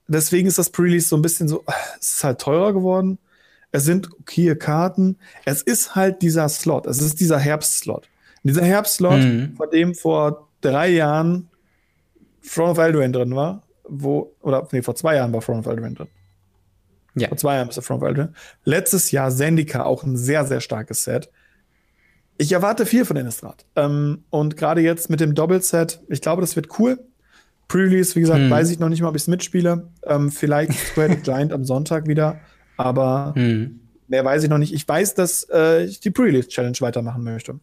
deswegen ist das Pre-Release so ein bisschen so, es ist halt teurer geworden. Es sind okay Karten. Es ist halt dieser Slot. Es ist dieser Herbstslot. Dieser Herbstslot, mhm. von dem vor drei Jahren Throne of Eldraine drin war, wo, oder nee, vor zwei Jahren war Throne of Eldraine drin. Ja. Vor zwei Jahren ist der Throne of Eldraine. Letztes Jahr Zendika, auch ein sehr, sehr starkes Set. Ich erwarte viel von Innistrad. Ähm, und gerade jetzt mit dem Doppelset, ich glaube, das wird cool. Pre-Release, wie gesagt, hm. weiß ich noch nicht mal, ob ich es mitspiele. Ähm, vielleicht (laughs) Square Giant am Sonntag wieder. Aber hm. mehr weiß ich noch nicht. Ich weiß, dass äh, ich die Pre-Release-Challenge weitermachen möchte.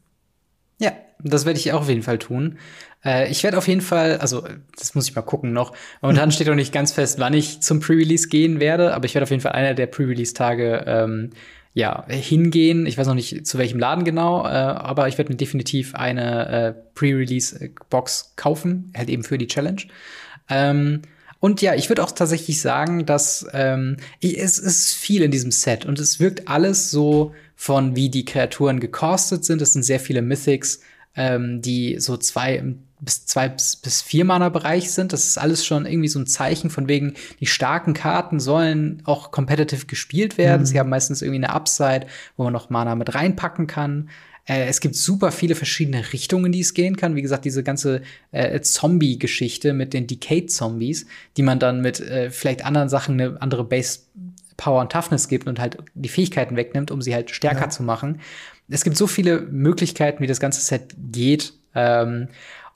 Ja, das werde ich auch auf jeden Fall tun. Äh, ich werde auf jeden Fall, also das muss ich mal gucken noch. Momentan steht noch nicht ganz fest, wann ich zum Pre-Release gehen werde, aber ich werde auf jeden Fall einer der Pre-Release-Tage ähm, ja, hingehen. Ich weiß noch nicht zu welchem Laden genau, äh, aber ich werde mir definitiv eine äh, Pre-Release-Box kaufen, halt eben für die Challenge. Ähm, und ja, ich würde auch tatsächlich sagen, dass ähm, es ist viel in diesem Set und es wirkt alles so von wie die Kreaturen gekostet sind. Es sind sehr viele Mythics, ähm, die so zwei bis zwei bis vier Mana Bereich sind. Das ist alles schon irgendwie so ein Zeichen von wegen, die starken Karten sollen auch competitive gespielt werden. Mhm. Sie haben meistens irgendwie eine Upside, wo man noch Mana mit reinpacken kann. Äh, es gibt super viele verschiedene Richtungen, die es gehen kann. Wie gesagt, diese ganze äh, Zombie-Geschichte mit den Decayed-Zombies, die man dann mit äh, vielleicht anderen Sachen eine andere Base Power und Toughness gibt und halt die Fähigkeiten wegnimmt, um sie halt stärker ja. zu machen. Es gibt so viele Möglichkeiten, wie das ganze Set geht. Ähm,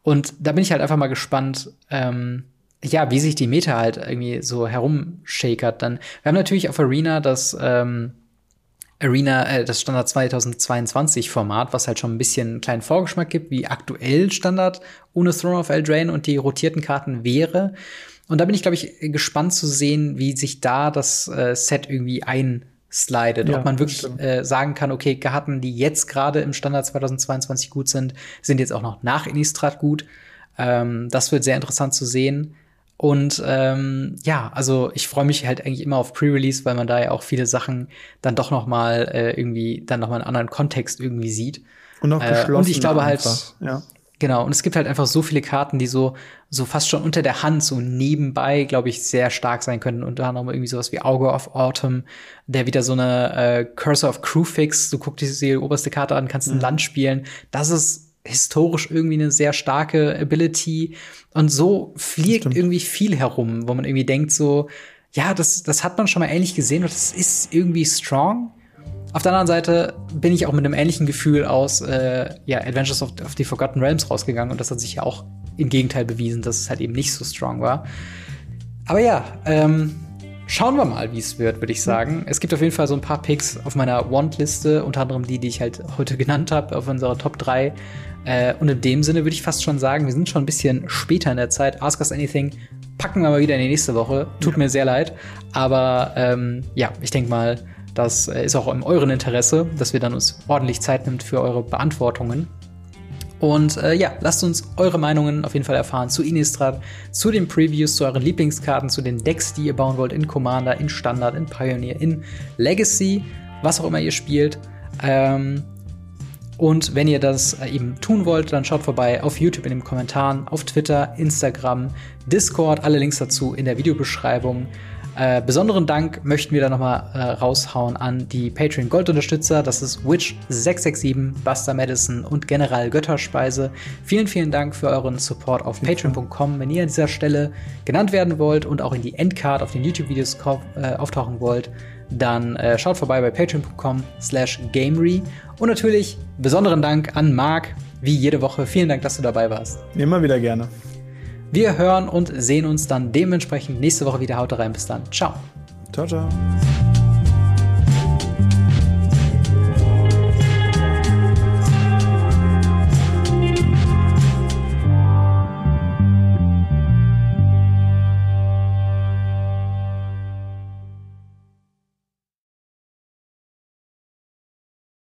und da bin ich halt einfach mal gespannt, ähm, ja, wie sich die Meta halt irgendwie so herumshakert. Dann, wir haben natürlich auf Arena das ähm, Arena, äh, das Standard 2022 Format, was halt schon ein bisschen einen kleinen Vorgeschmack gibt, wie aktuell Standard ohne Throne of Eldraine und die rotierten Karten wäre. Und da bin ich, glaube ich, gespannt zu sehen, wie sich da das äh, Set irgendwie einslidet. Ja, Ob man wirklich äh, sagen kann, okay, Karten, die jetzt gerade im Standard 2022 gut sind, sind jetzt auch noch nach Innistrad gut. Ähm, das wird sehr interessant zu sehen. Und ähm, ja, also ich freue mich halt eigentlich immer auf Pre-Release, weil man da ja auch viele Sachen dann doch noch mal äh, irgendwie dann noch mal einen anderen Kontext irgendwie sieht. Und auch geschlossen. Äh, und ich glaube halt, ja. genau. Und es gibt halt einfach so viele Karten, die so so fast schon unter der Hand so nebenbei, glaube ich, sehr stark sein können. Unter anderem irgendwie sowas wie Auge of Autumn, der wieder so eine äh, Cursor of Crewfix. Du guckst dir die oberste Karte an, kannst mhm. ein Land spielen. Das ist historisch irgendwie eine sehr starke Ability. Und so fliegt irgendwie viel herum, wo man irgendwie denkt so, ja, das, das hat man schon mal ähnlich gesehen und das ist irgendwie strong. Auf der anderen Seite bin ich auch mit einem ähnlichen Gefühl aus äh, ja, Adventures of, of the Forgotten Realms rausgegangen und das hat sich ja auch im Gegenteil bewiesen, dass es halt eben nicht so strong war. Aber ja, ähm, schauen wir mal, wie es wird, würde ich sagen. Es gibt auf jeden Fall so ein paar Picks auf meiner Want-Liste, unter anderem die, die ich halt heute genannt habe, auf unserer Top 3. Äh, und in dem Sinne würde ich fast schon sagen, wir sind schon ein bisschen später in der Zeit. Ask Us Anything packen wir mal wieder in die nächste Woche. Tut ja. mir sehr leid. Aber ähm, ja, ich denke mal, Das ist auch in eurem Interesse, dass wir dann uns ordentlich Zeit nimmt für eure Beantwortungen. Und äh, ja, lasst uns eure Meinungen auf jeden Fall erfahren zu Innistrad, zu den Previews, zu euren Lieblingskarten, zu den Decks, die ihr bauen wollt in Commander, in Standard, in Pioneer, in Legacy, was auch immer ihr spielt. Ähm, und wenn ihr das äh, eben tun wollt, dann schaut vorbei auf YouTube in den Kommentaren, auf Twitter, Instagram, Discord, alle Links dazu in der Videobeschreibung. Äh, besonderen Dank möchten wir da nochmal äh, raushauen an die Patreon Gold-Unterstützer. Das ist Witch667, Buster Madison und General Götterspeise. Vielen, vielen Dank für euren Support auf patreon.com. Wenn ihr an dieser Stelle genannt werden wollt und auch in die Endcard auf den YouTube-Videos äh, auftauchen wollt, dann äh, schaut vorbei bei patreon.com slash gamery. Und natürlich besonderen Dank an Marc, wie jede Woche. Vielen Dank, dass du dabei warst. Immer wieder gerne. Wir hören und sehen uns dann dementsprechend nächste Woche wieder. Haut rein. Bis dann. Ciao. Ciao, ciao.